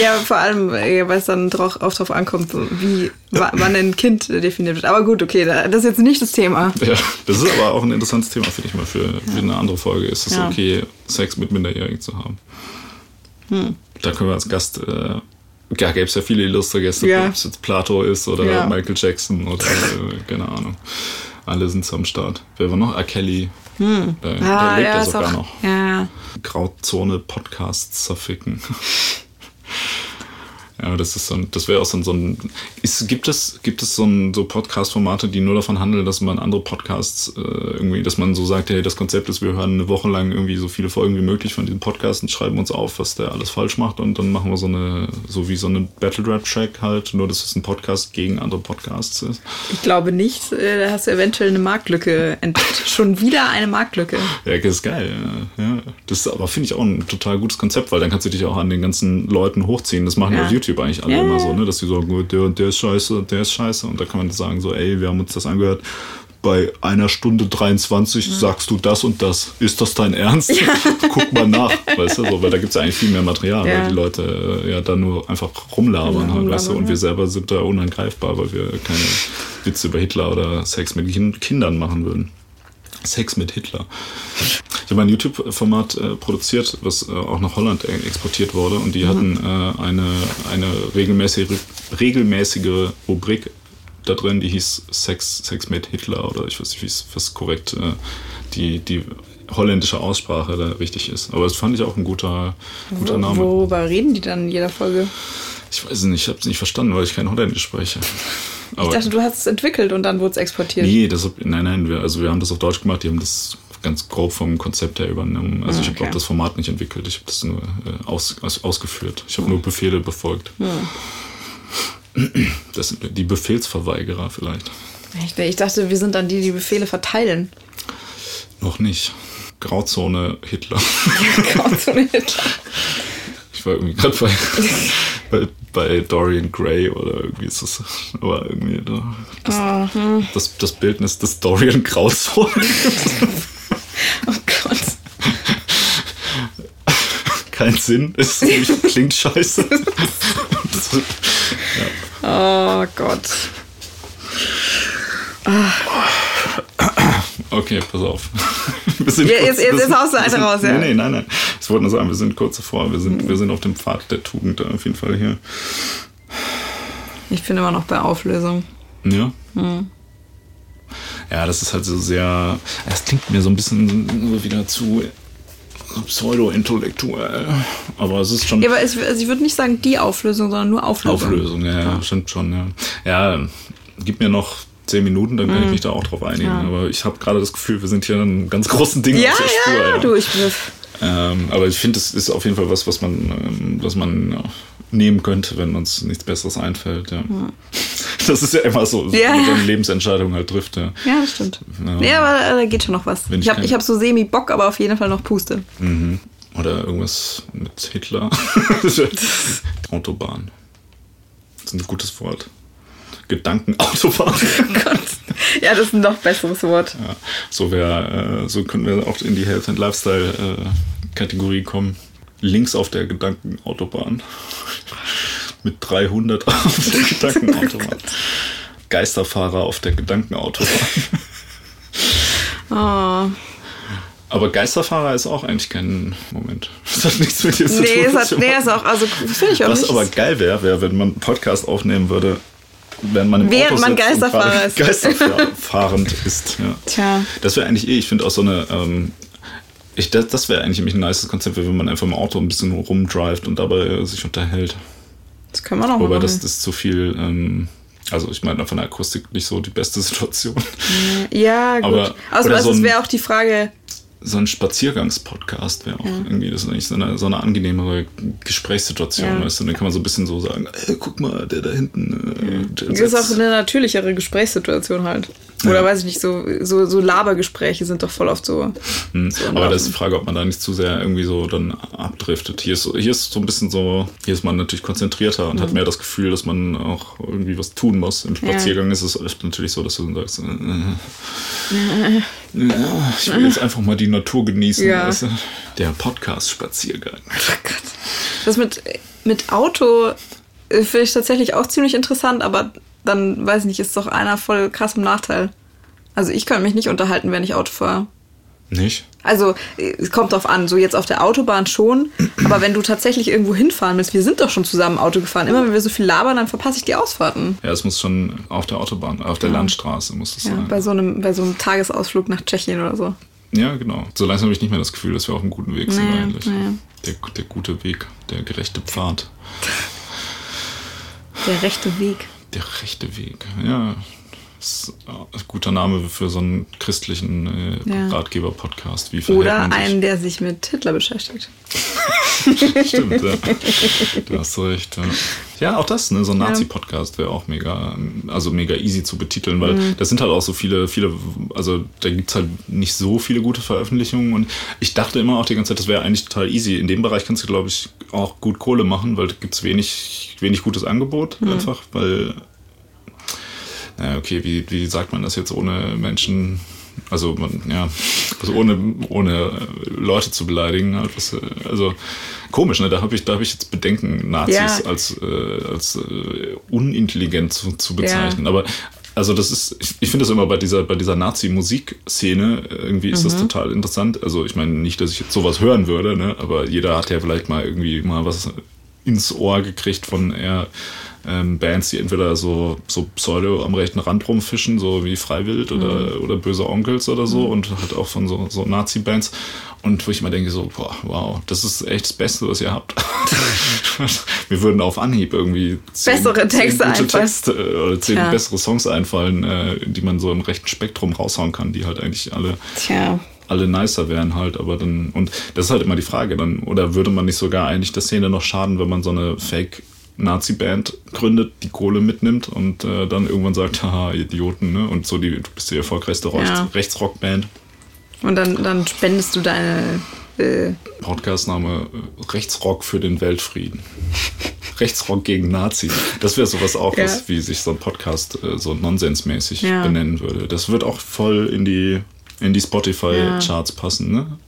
Ja vor allem, äh, weil es dann drauf, auch drauf ankommt, wie wa- wann ein Kind definiert wird. Aber gut, okay, da- das ist jetzt nicht das Thema. ja, das ist aber auch ein interessantes Thema, finde ich mal, für, für eine andere Folge. Ist es Ja. okay, Sex mit Minderjährigen zu haben? Hm. Da können wir als Gast, äh, ja, gäbe es ja viele illustre Gäste, Ja. ob es jetzt Plato ist oder Ja. Michael Jackson oder äh, keine Ahnung. Alle sind so am Start. Wer war noch? R. Kelly. Der, der lebt ja, Ah, ist sogar auch, noch. Ja, Grauzone Podcasts zerficken. Ja, das ist so ein, das wäre auch so ein, so ein ist, gibt es, gibt es so, ein, so Podcast-Formate, die nur davon handeln, dass man andere Podcasts äh, irgendwie, dass man so sagt, hey, das Konzept ist, wir hören eine Woche lang irgendwie so viele Folgen wie möglich von diesem Podcast und schreiben uns auf, was der alles falsch macht und dann machen wir so eine, so wie so eine Battle Rap Track halt, nur dass es ein Podcast gegen andere Podcasts ist. ich glaube nicht. Äh, Da hast du eventuell eine Marktlücke entdeckt. Schon wieder eine Marktlücke. Ja, das ist geil. Ja. Das ist aber, finde ich, auch ein total gutes Konzept, weil dann kannst du dich auch an den ganzen Leuten hochziehen. Das machen ja, Ja. YouTube eigentlich alle Ja, immer ja, so, ja. ne? dass die sagen, der, der ist scheiße, der ist scheiße. Und da kann man sagen, so, ey, wir haben uns das angehört. Bei einer Stunde 23 sagst du das und das. Ist das dein Ernst? Guck mal nach, weißt du, so, weil da gibt es ja eigentlich viel mehr Material, Ja. weil die Leute äh, ja dann nur einfach rumlabern, Ja, halt, weißt du, und wir ja. selber sind da unangreifbar, weil wir keine Witze über Hitler oder Sex mit Kin- Kindern machen würden. Sex mit Hitler. Ich habe ein YouTube-Format äh, produziert, was äh, auch nach Holland e- exportiert wurde und die Mhm. hatten äh, eine, eine regelmäßige, regelmäßige Rubrik da drin, die hieß Sex, Sex mit Hitler oder ich weiß nicht, wie es was korrekt äh, die, die holländische Aussprache da richtig ist. Aber das fand ich auch ein guter, guter Name. Worüber reden die dann in jeder Folge? Ich weiß es nicht, ich habe es nicht verstanden, weil ich kein Holländisch spreche. Ich Aber dachte, du hast es entwickelt und dann wurde es exportiert. nee, das, nein, nein, wir, also wir haben das auf Deutsch gemacht, die haben das ganz grob vom Konzept her übernommen. Also Ah, ich habe okay. auch das Format nicht entwickelt, ich habe das nur äh, aus, aus, ausgeführt. Ich habe nur Befehle befolgt. Das sind die Befehlsverweigerer vielleicht. Ich, ich dachte, wir sind dann die, die Befehle verteilen. Noch nicht. Grauzone Hitler. Eine Hitler. Ich war irgendwie gerade bei, bei, bei Dorian Gray oder irgendwie ist das, aber irgendwie da, das, Oh, hm. das, das Bildnis des Dorian Grauzone. oh Gott. Kein Sinn, es klingt scheiße. Das, Oh Gott. Okay, pass auf. Wir sind Ja, jetzt- jetzt- jetzt haust du eine raus, ja. Nee, nee, nein, nein. Ich wollte nur sagen, wir sind kurz davor. Wir sind, wir sind auf dem Pfad der Tugend auf jeden Fall hier. Ich bin immer noch bei Auflösung. Ja. Hm. Ja, das ist halt so sehr. Es klingt mir so ein bisschen so wieder zu pseudo-intellektuell. Aber es ist schon. Ja, aber es, also ich würde nicht sagen die Auflösung, sondern nur Auflösung. Auflösung, ja, ja, stimmt schon, ja. Ja, gib mir noch zehn Minuten, dann kann ich mich da auch drauf einigen. Mhm. Ja. Aber ich habe gerade das Gefühl, wir sind hier in einem ganz großen Ding Ja, auf der Spur. ja, ja, du, ich Ähm, aber ich finde, es ist auf jeden Fall was, was man, ähm, was man ja, nehmen könnte, wenn uns nichts Besseres einfällt. Ja. Das ist ja immer so, Ja, so ja. eine Lebensentscheidung halt trifft. Ja. Ja, das stimmt. Ja. Ja, aber da geht schon noch was. Wenn ich habe ich hab so semi-Bock, aber auf jeden Fall noch Puste. Mhm. Oder irgendwas mit Hitler. Autobahn. Das ist ein gutes Wort. Gedankenautobahn. Gott. Ja, das ist ein noch besseres Wort. Ja, so, wär, äh, so können wir auch in die Health and Lifestyle äh, Kategorie kommen. Links auf der Gedankenautobahn. Mit 300 auf der Gedankenautobahn. Geisterfahrer auf der Gedankenautobahn. Oh. Aber Geisterfahrer ist auch eigentlich kein Moment. Das hat nichts mit dir zu Nee, tun. es hat, nee, ist auch, also finde ich auch Was nicht. aber geil wäre, wäre, wenn man einen Podcast aufnehmen würde, wenn man im Während Auto man Geisterfahrer ist. Geisterfahrend ist. Ja. Tja. Das wäre eigentlich eh, ich finde auch so eine, ähm, ich, das, das wäre eigentlich ein nices Konzept, wenn man einfach im Auto ein bisschen rumdrivet und dabei äh, sich unterhält. Das können wir noch Wobei machen. das ist zu viel, ähm, also ich meine von der Akustik nicht so die beste Situation. Ja, gut. aber- also, oder also so es wäre auch die Frage, So ein Spaziergangspodcast wäre auch irgendwie, das ist eigentlich so eine, so eine angenehmere Gesprächssituation, Ja. weißt du, dann kann man so ein bisschen so sagen, ey, guck mal, der da hinten. Äh, der das ist auch eine natürlichere Gesprächssituation halt. Oder Ja. weiß ich nicht, so, so, so Labergespräche sind doch voll oft so. Hm. so Aber das ist die Frage, ob man da nicht zu sehr irgendwie so dann abdriftet. Hier ist, so- hier ist so ein bisschen so, hier ist man natürlich konzentrierter und hat mehr das Gefühl, dass man auch irgendwie was tun muss. Im Spaziergang ist es oft natürlich so, dass du dann sagst, äh, ja, ich will jetzt einfach mal die Natur genießen. Ja. Weißt du? Der Podcast-Spaziergang. Oh Gott. Das mit, mit Auto äh, finde ich tatsächlich auch ziemlich interessant, aber dann, weiß ich nicht, ist doch einer voll krass im Nachteil. Also ich könnte mich nicht unterhalten, wenn ich Auto fahre. Nicht? Also, es kommt drauf an, so jetzt auf der Autobahn schon, aber wenn du tatsächlich irgendwo hinfahren willst, wir sind doch schon zusammen Auto gefahren. Immer wenn wir so viel labern, dann verpasse ich die Ausfahrten. Ja, es muss schon auf der Autobahn, auf der Landstraße muss es Ja, sein. bei so einem, bei so einem Tagesausflug nach Tschechien oder so. Ja, genau. So langsam habe ich nicht mehr das Gefühl, dass wir auf einem guten Weg sind Nee, eigentlich. nee. Der, der gute Weg, der gerechte Pfad. Der rechte Weg. Der rechte Weg, ja. Ist ein guter Name für so einen christlichen äh, Ja. Ratgeber-Podcast. Wie Oder einen, der sich mit Hitler beschäftigt. Stimmt, ja. Du hast recht. Ja, ja auch das, ne? so ein Nazi-Podcast wäre auch mega, also mega easy zu betiteln, weil Mhm. das sind halt auch so viele, viele, also da gibt es halt nicht so viele gute Veröffentlichungen und ich dachte immer auch die ganze Zeit, das wäre eigentlich total easy. In dem Bereich kannst du, glaube ich, auch gut Kohle machen, weil da gibt es wenig, wenig gutes Angebot Mhm. einfach, weil, naja, okay, wie, wie sagt man das jetzt ohne Menschen, also man, ja, also ohne, ohne äh, Leute zu beleidigen, halt was, äh, also komisch, ne? Da habe ich, da habe ich jetzt Bedenken, Nazis Ja. als, äh, als äh, unintelligent zu, zu bezeichnen. Aber Also das ist, ich, ich finde das immer bei dieser, bei dieser Nazi-Musikszene, irgendwie ist mhm. das total interessant. Also ich meine nicht, dass ich jetzt sowas hören würde, ne? aber jeder hat ja vielleicht mal irgendwie mal was ins Ohr gekriegt von eher ähm, Bands, die entweder so, so pseudo am rechten Rand rumfischen, so wie Freiwild oder, mhm. oder Böse Onkels oder so mhm. und halt auch von so, so Nazi-Bands. Und wo ich immer denke, so, boah, wow, das ist echt das Beste, was ihr habt. Wir würden auf Anhieb irgendwie zehn, bessere Texte zehn gute Texte äh, oder zehn Tja. bessere Songs einfallen, äh, die man so im rechten Spektrum raushauen kann, die halt eigentlich alle Tja alle nicer wären halt, aber dann, und das ist halt immer die Frage dann, oder würde man nicht sogar eigentlich der Szene noch schaden, wenn man so eine Fake Nazi-Band gründet, die Kohle mitnimmt und äh, dann irgendwann sagt, haha, Idioten, ne? Und so, die, du bist die erfolgreichste ja. Rechtsrock-Band. Und dann, dann spendest du deine äh Podcastname äh, Rechtsrock für den Weltfrieden. Rechtsrock gegen Nazis. Das wäre sowas auch, ja. was, wie sich so ein Podcast äh, so nonsensmäßig ja. benennen würde. Das wird auch voll in die, in die Spotify-Charts passen, ne?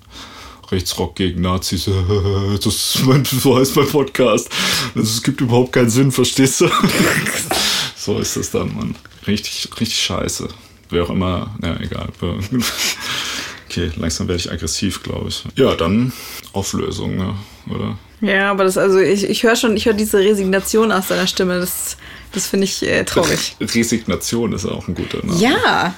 Rechtsrock gegen Nazis, das ist mein, so heißt mein Podcast. Also es gibt überhaupt keinen Sinn, verstehst du? so ist das dann, Mann. Richtig, richtig scheiße. Wer auch immer, ja, egal. Okay, langsam werde ich aggressiv, glaube ich. Ja, dann Auflösung, ne? oder? Ja, aber das, also ich, ich höre schon, ich höre diese Resignation aus deiner Stimme. Das, das finde ich äh, traurig. Resignation ist auch ein guter Name. Ja.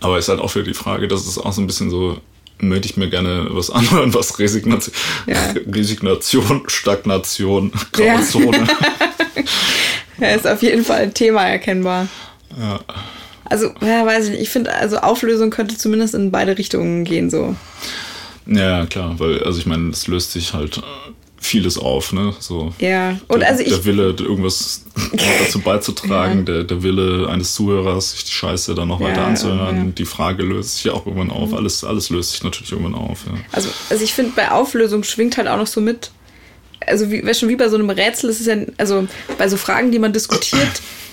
Aber ist halt auch für die Frage, dass es auch so ein bisschen so möchte ich mir gerne was anhören, was Resignation, ja. Resignation Stagnation, Grauzone. Ja. ja, ist auf jeden Fall ein Thema erkennbar. Ja. Also, ja, weiß ich nicht. Ich finde, also Auflösung könnte zumindest in beide Richtungen gehen, so. Ja, klar, weil, also ich meine, es löst sich halt vieles auf, ne? So ja, und der, also ich. Der Wille, irgendwas dazu beizutragen, ja. der, der Wille eines Zuhörers, sich die Scheiße dann noch ja, weiter anzuhören. Ja. Die Frage löst sich ja auch irgendwann auf. Mhm. Alles, alles löst sich natürlich irgendwann auf, ja. Also, also ich finde, bei Auflösung schwingt halt auch noch so mit. Also, wie, schon wie bei so einem Rätsel, ist es ja, also bei so Fragen, die man diskutiert,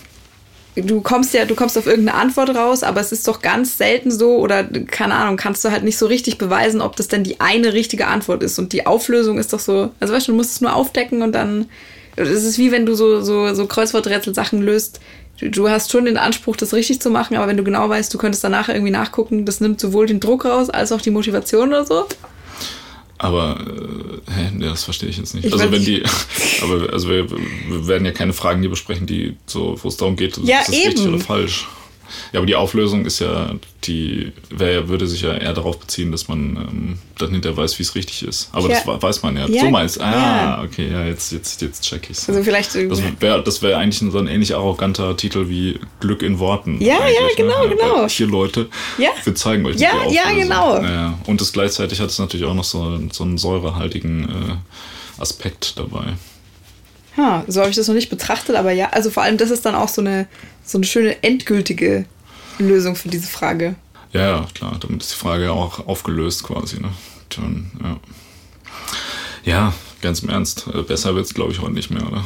du kommst ja, du kommst auf irgendeine Antwort raus, aber es ist doch ganz selten so oder keine Ahnung, kannst du halt nicht so richtig beweisen, ob das denn die eine richtige Antwort ist. Und die Auflösung ist doch so, also weißt du, du musst es nur aufdecken und dann, es ist wie wenn du so, so, so Kreuzworträtsel-Sachen löst. Du, du hast schon den Anspruch, das richtig zu machen, aber wenn du genau weißt, du könntest danach irgendwie nachgucken, das nimmt sowohl den Druck raus als auch die Motivation oder so. Aber äh, hä, das verstehe ich jetzt nicht. Ich also wenn die, aber also wir, wir, werden ja keine Fragen hier besprechen, die so, wo es darum geht, ja, ist das eben. richtig oder falsch. Ja, aber die Auflösung ist ja, die wär, würde sich ja eher darauf beziehen, dass man ähm, dann hinterher weiß, wie es richtig ist. Aber ja. das weiß man ja. ja. So meinst Ah, ja. okay, ja, jetzt, jetzt, jetzt check ich's. Also vielleicht Das wäre das wär eigentlich so ein ähnlich arroganter Titel wie Glück in Worten. Ja, ja, genau, ne? genau. Hier, Leute, ja. wir zeigen euch ja, die Ja, genau. Ja. Und das gleichzeitig hat es natürlich auch noch so, so einen säurehaltigen äh, Aspekt dabei. Ha, so habe ich das noch nicht betrachtet, aber ja, also vor allem das ist dann auch so eine, so eine schöne endgültige Lösung für diese Frage. Ja, ja, klar, damit ist die Frage ja auch aufgelöst quasi. Ne? Dann, ja. ja, ganz im Ernst, äh, besser wird es glaube ich heute nicht mehr, oder?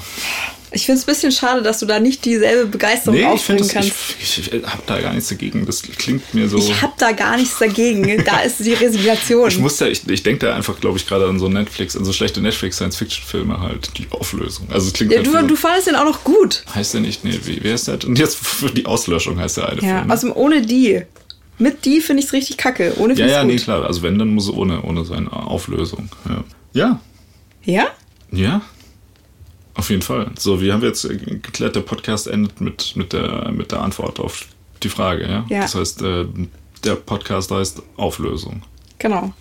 Ich finde es ein bisschen schade, dass du da nicht dieselbe Begeisterung nee, aufbringen kannst. Ich, ich, ich habe da gar nichts dagegen. Das klingt mir so. Ich habe da gar nichts dagegen. da ist die Resignation. Ich muss ja, ich, ich denke da einfach, glaube ich, gerade an so Netflix, an so schlechte Netflix-Science-Fiction-Filme halt, die Auflösung. Also klingt ja, halt du, so, du fandest den auch noch gut. Heißt der nicht? Nee, wie, wie heißt der? Und jetzt für die Auslöschung heißt der eine ja, Film. Also ohne die. Mit die finde ich es richtig kacke. Ohne Ja, ja, gut. nee, klar. Also wenn, dann muss es ohne, ohne seine Auflösung. Ja. Ja? Ja? Ja? Auf jeden Fall. So, wie haben wir jetzt geklärt, der Podcast endet mit, mit, der, mit der Antwort auf die Frage, ja? ja. Das heißt, äh, der Podcast heißt Auflösung. Genau.